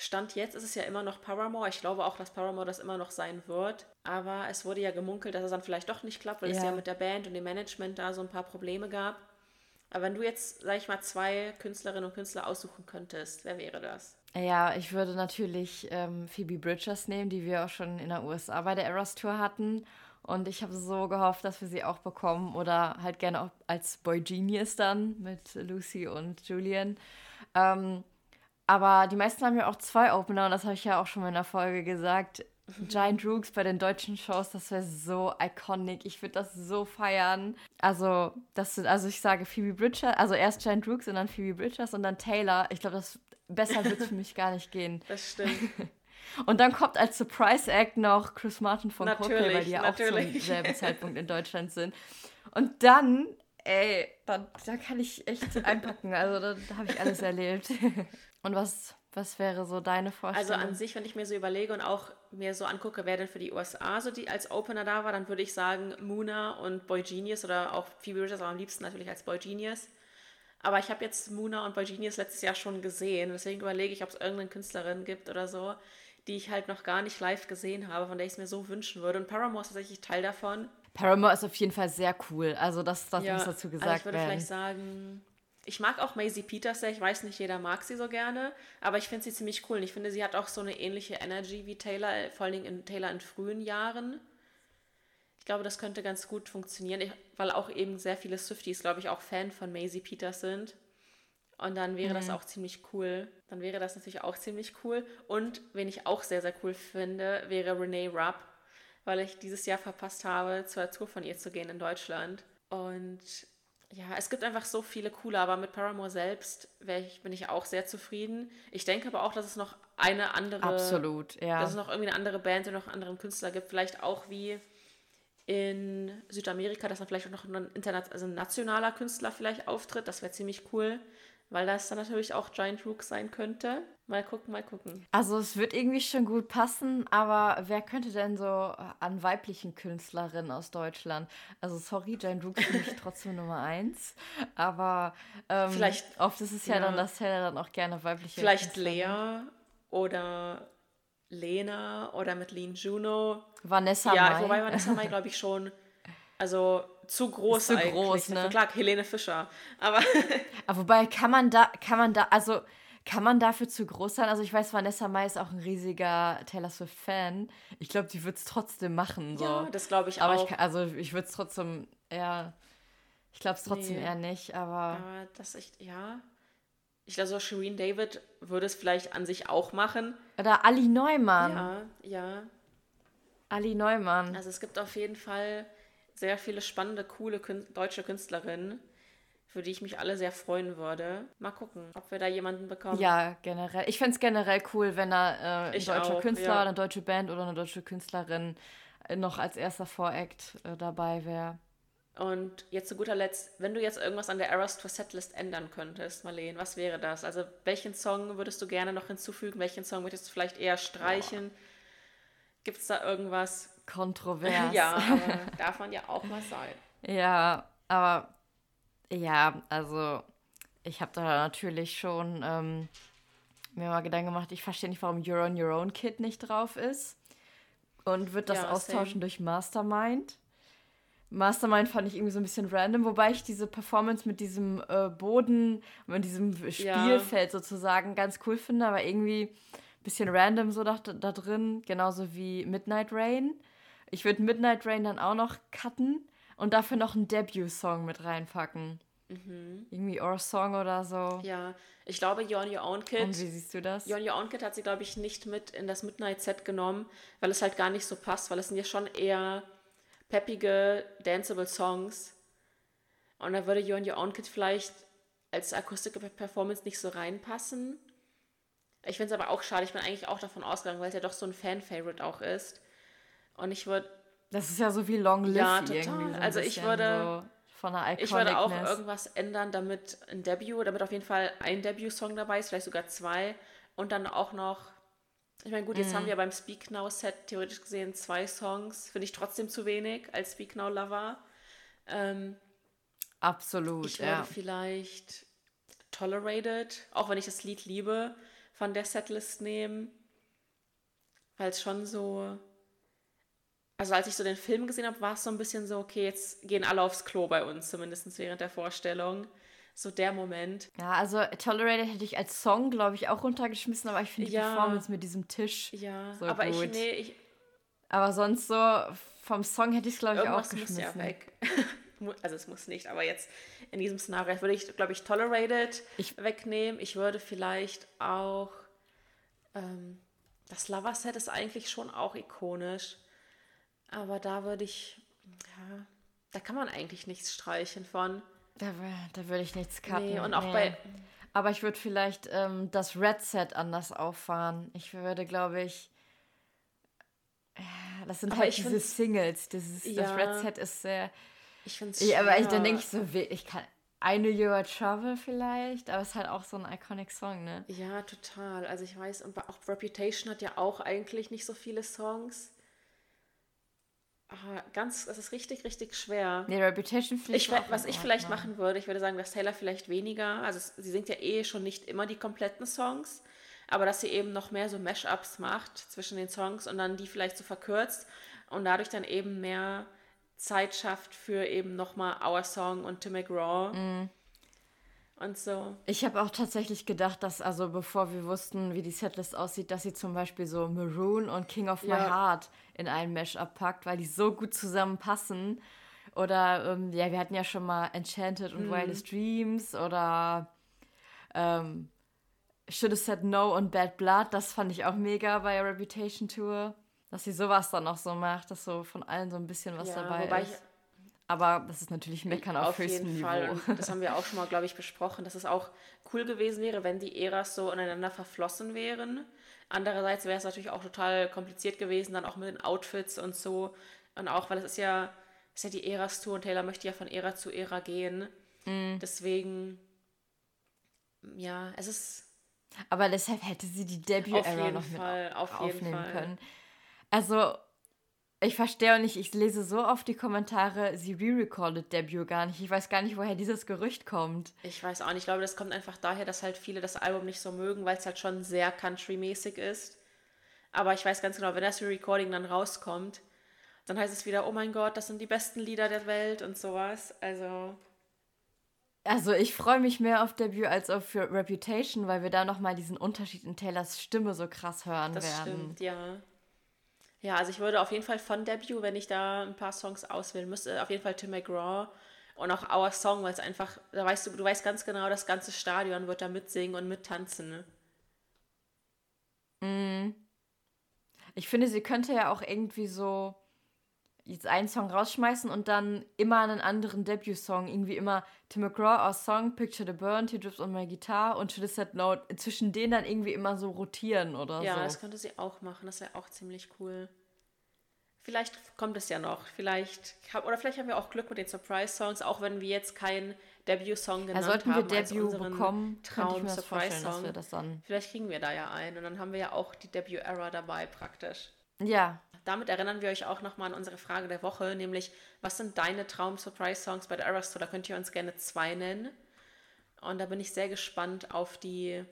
Stand jetzt ist es ja immer noch Paramore. Ich glaube auch, dass Paramore das immer noch sein wird. Aber es wurde ja gemunkelt, dass es dann vielleicht doch nicht klappt, weil ja. es ja mit der Band und dem Management da so ein paar Probleme gab. Aber wenn du jetzt, sag ich mal, zwei Künstlerinnen und Künstler aussuchen könntest, wer wäre das? Ja, ich würde natürlich ähm, Phoebe Bridgers nehmen, die wir auch schon in der USA bei der Eras Tour hatten. Und ich habe so gehofft, dass wir sie auch bekommen. Oder halt gerne auch als Boy Genius dann mit Lucy und Julian. Ähm, aber die meisten haben ja auch zwei Opener und das habe ich ja auch schon mal in der Folge gesagt. Giant Rooks bei den deutschen Shows, das wäre so iconic. Ich würde das so feiern. Also, das, also ich sage Phoebe Bridgers, also erst Giant Rooks und dann Phoebe Bridgers und dann Taylor. Ich glaube, das besser wird für mich gar nicht gehen. Das stimmt. *laughs* Und dann kommt als Surprise Act noch Chris Martin von Coldplay, weil die ja natürlich. auch zum selben Zeitpunkt in Deutschland sind. Und dann, ey, da, da kann ich echt einpacken. Also da, da habe ich alles erlebt. *laughs* Und was, was wäre so deine Vorstellung? Also an sich, wenn ich mir so überlege und auch mir so angucke, wer denn für die USA so die als Opener da war, dann würde ich sagen Muna und Boy Genius oder auch Phoebe aber am liebsten natürlich als Boy Genius. Aber ich habe jetzt Muna und Boy Genius letztes Jahr schon gesehen, deswegen überlege ich, ob es irgendeine Künstlerin gibt oder so, die ich halt noch gar nicht live gesehen habe, von der ich es mir so wünschen würde. Und Paramore ist tatsächlich Teil davon. Paramore ist auf jeden Fall sehr cool. Also das, das ja, muss dazu gesagt also ich würde werden. vielleicht sagen, ich mag auch Maisie Peters sehr. Ich weiß nicht, jeder mag sie so gerne, aber ich finde sie ziemlich cool. Und ich finde, sie hat auch so eine ähnliche Energy wie Taylor, vor allen Dingen in Taylor in frühen Jahren. Ich glaube, das könnte ganz gut funktionieren, ich, weil auch eben sehr viele Swifties, glaube ich, auch Fan von Maisie Peters sind. Und dann wäre mhm. das auch ziemlich cool. Dann wäre das natürlich auch ziemlich cool. Und wen ich auch sehr, sehr cool finde, wäre Renee Rupp, weil ich dieses Jahr verpasst habe, zur Tour von ihr zu gehen in Deutschland. Und ja, es gibt einfach so viele coole, aber mit Paramore selbst ich, bin ich auch sehr zufrieden. Ich denke aber auch, dass es noch eine andere. Absolut, ja. Dass es noch irgendwie eine andere Band und noch einen anderen Künstler gibt. Vielleicht auch wie in Südamerika, dass dann vielleicht auch noch ein, Internet, also ein nationaler Künstler vielleicht auftritt. Das wäre ziemlich cool weil das dann natürlich auch Giant Rook sein könnte. Mal gucken, mal gucken. Also es wird irgendwie schon gut passen, aber wer könnte denn so an weiblichen Künstlerinnen aus Deutschland? Also sorry, Giant Rook ist mich *laughs* trotzdem Nummer eins, aber ähm, vielleicht oft ist es ja, ja, dann, dass Taylor dann auch gerne weibliche Vielleicht Lea oder Lena oder mit Lean Juno. Vanessa ja, Mai. Ja, wobei Vanessa Mai glaube ich *laughs* schon, also zu groß zu eigentlich. Groß, ne? Klar, Helene Fischer. Aber, aber wobei kann man da, kann man da, also kann man dafür zu groß sein? Also ich weiß, Vanessa Mai ist auch ein riesiger Taylor Swift-Fan. Ich glaube, die wird es trotzdem machen. So. Ja, das glaube ich aber auch. Ich, also ich würde es trotzdem eher, ich glaube es trotzdem nee. eher nicht, aber... Aber das echt, ja... Ich glaube, so Shireen David würde es vielleicht an sich auch machen. Oder Ali Neumann. Ja, ja. Ali Neumann. Also es gibt auf jeden Fall sehr viele spannende, coole Kün deutsche Künstlerinnen, für die ich mich alle sehr freuen würde. Mal gucken, ob wir da jemanden bekommen. Ja, generell. Ich fände es generell cool, wenn da äh, ein deutscher auch, Künstler, ja. eine deutsche Band oder eine deutsche Künstlerin äh, noch als erster Voract äh, dabei wäre. Und jetzt zu guter Letzt, wenn du jetzt irgendwas an der Eras Tour Setlist ändern könntest, Marlene, was wäre das? Also welchen Song würdest du gerne noch hinzufügen? Welchen Song würdest du vielleicht eher streichen? Gibt es da irgendwas? kontrovers. *laughs* ja, *laughs* aber darf man ja auch mal sein. Ja, aber ja, also ich habe da natürlich schon ähm, mir mal Gedanken gemacht, ich verstehe nicht, warum You're on Your Own Kid nicht drauf ist. Und wird das ja, austauschen same. durch Mastermind. Mastermind fand ich irgendwie so ein bisschen random, wobei ich diese Performance mit diesem äh, Boden, mit diesem Spielfeld ja. sozusagen ganz cool finde, aber irgendwie ein bisschen random so da, da drin, genauso wie Midnight Rain. Ich würde Midnight Rain dann auch noch cutten und dafür noch einen Debut-Song mit reinpacken. Mhm. Irgendwie Or Song oder so. Ja, ich glaube, You're on Your Own Kid. Und wie siehst du das? You're on Your Own Kid hat sie, glaube ich, nicht mit in das Midnight Set genommen, weil es halt gar nicht so passt, weil es sind ja schon eher peppige, danceable Songs. Und da würde You on Your Own Kid vielleicht als Akustik-Performance nicht so reinpassen. Ich finde es aber auch schade. Ich bin eigentlich auch davon ausgegangen, weil es ja doch so ein Fan-Favorite auch ist. Und ich würde. Das ist ja so wie Long Live ja, total. irgendwie. So also ich würde. So von der Ich würde auch irgendwas ändern, damit ein Debüt, damit auf jeden Fall ein Debüt-Song dabei ist, vielleicht sogar zwei. Und dann auch noch. Ich meine, gut, jetzt mm. haben wir beim Speak Now Set theoretisch gesehen zwei Songs. Finde ich trotzdem zu wenig als Speak Now Lover. Ähm, Absolut. Ich würde ja. vielleicht Tolerated, auch wenn ich das Lied liebe, von der Setlist nehmen. Weil es schon so. Also als ich so den Film gesehen habe, war es so ein bisschen so, okay, jetzt gehen alle aufs Klo bei uns, zumindest während der Vorstellung. So der Moment. Ja, also Tolerated hätte ich als Song, glaube ich, auch runtergeschmissen, aber ich finde ja. die Performance mit diesem Tisch ja, so aber gut. Ich, nee, ich, aber sonst so vom Song hätte ich es, glaube ich, auch geschmissen. Muss ja weg. *laughs* also es muss nicht, aber jetzt in diesem Szenario würde ich, glaube ich, Tolerated ich, wegnehmen. Ich würde vielleicht auch ähm, das Lover-Set ist eigentlich schon auch ikonisch, aber da würde ich, ja, da kann man eigentlich nichts streichen von. Da, da würde ich nichts cutten. Nee, und auch nee. bei... Aber ich würde vielleicht ähm, das Red-Set anders auffahren. Ich würde, glaube ich... Das sind aber halt diese Singles. Dieses, ja, das Red Set ist sehr... Ich finde es ja, Aber ich, dann denke ich so, ich kann I Know You're Trouble vielleicht, aber es ist halt auch so ein iconic Song, ne? Ja, total. Also ich weiß, und auch Reputation hat ja auch eigentlich nicht so viele Songs. Aber ganz, das ist richtig, richtig schwer. Nee, Reputation finde ich. was ich vielleicht machen würde, ich würde sagen, dass Taylor vielleicht weniger, also sie singt ja eh schon nicht immer die kompletten Songs, aber dass sie eben noch mehr so Mashups macht zwischen den Songs und dann die vielleicht so verkürzt und dadurch dann eben mehr Zeit schafft für eben nochmal Our Song und Tim McGraw. Mm. Und so. Ich habe auch tatsächlich gedacht, dass, also bevor wir wussten, wie die Setlist aussieht, dass sie zum Beispiel so Maroon und King of My ja. Heart in einen Mashup packt, weil die so gut zusammenpassen. Oder, ähm, ja, wir hatten ja schon mal Enchanted und mm. Wildest Dreams oder ähm, Should Have Said No und Bad Blood. Das fand ich auch mega bei Reputation Tour dass sie sowas dann auch so macht, dass so von allen so ein bisschen was ja, dabei ist. Aber das ist natürlich Meckern auf, auf höchstem jeden Fall. Niveau. das haben wir auch schon mal, glaube ich, besprochen, dass es auch cool gewesen wäre, wenn die Äras so ineinander verflossen wären. Andererseits wäre es natürlich auch total kompliziert gewesen, dann auch mit den Outfits und so. Und auch, weil es ist ja, ist ja die Äras-Tour und Taylor möchte ja von Ära zu Ära gehen. Mm. Deswegen, ja, es ist. Aber deshalb hätte sie die Debüt-Ära noch Fall, mit aufnehmen können. Also, ich verstehe auch nicht, ich lese so oft die Kommentare, sie re-recorded Debut gar nicht. Ich weiß gar nicht, woher dieses Gerücht kommt. Ich weiß auch nicht. Ich glaube, das kommt einfach daher, dass halt viele das Album nicht so mögen, weil es halt schon sehr country-mäßig ist. Aber ich weiß ganz genau, wenn das Re-Recording dann rauskommt, dann heißt es wieder, oh mein Gott, das sind die besten Lieder der Welt und sowas. Also. Also ich freue mich mehr auf Debut als auf Reputation, weil wir da nochmal diesen Unterschied in Taylors Stimme so krass hören das werden. Das stimmt, ja. Ja, also ich würde auf jeden Fall von Debut, wenn ich da ein paar Songs auswählen müsste, auf jeden Fall Tim McGraw und auch Our Song, weil es einfach, da weißt du, du weißt ganz genau, das ganze Stadion wird da mitsingen und mittanzen. Ne? Mm. Ich finde, sie könnte ja auch irgendwie so jetzt einen Song rausschmeißen und dann immer einen anderen Debut-Song. Irgendwie immer Tim McGraw aus Song, Picture the Burn, Teardrops on My Guitar und Should Have Said No. Zwischen denen dann irgendwie immer so rotieren oder ja, so. Ja, das könnte sie auch machen. Das wäre auch ziemlich cool. Vielleicht kommt es ja noch. Vielleicht, oder vielleicht haben wir auch Glück mit den Surprise-Songs, auch wenn wir jetzt keinen Debut-Song genannt ja, sollten wir haben Debut bekommen, Traum Surprise-Song. Vielleicht kriegen wir da ja einen und dann haben wir ja auch die Debut-Era dabei praktisch. Ja, damit erinnern wir euch auch nochmal an unsere Frage der Woche, nämlich, was sind deine Traum-Surprise-Songs bei der Eras Tour? Da könnt ihr uns gerne zwei nennen. Und da bin ich sehr gespannt auf die,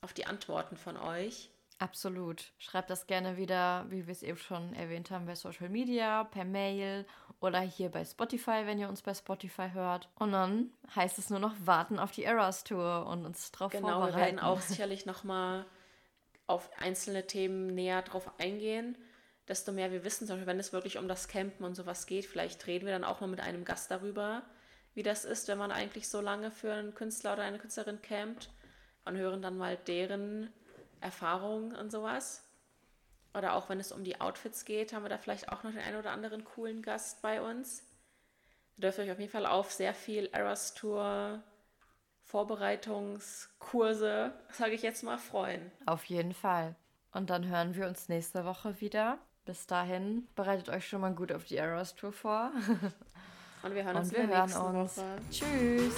auf die Antworten von euch. Absolut. Schreibt das gerne wieder, wie wir es eben schon erwähnt haben, bei Social Media, per Mail oder hier bei Spotify, wenn ihr uns bei Spotify hört. Und dann heißt es nur noch warten auf die Eras Tour und uns darauf genau, vorbereiten. Genau, wir werden auch sicherlich nochmal auf einzelne Themen näher drauf eingehen desto mehr wir wissen, zum Beispiel wenn es wirklich um das Campen und sowas geht, vielleicht reden wir dann auch mal mit einem Gast darüber, wie das ist, wenn man eigentlich so lange für einen Künstler oder eine Künstlerin campt und hören dann mal deren Erfahrungen und sowas. Oder auch wenn es um die Outfits geht, haben wir da vielleicht auch noch den einen oder anderen coolen Gast bei uns. Ihr dürft euch auf jeden Fall auf sehr viel Eras Tour Vorbereitungskurse, sage ich jetzt mal, freuen. Auf jeden Fall. Und dann hören wir uns nächste Woche wieder. Bis dahin, bereitet euch schon mal gut auf die Eras Tour vor. Und wir hören uns Und wir in der nächsten uns. Woche. Tschüss.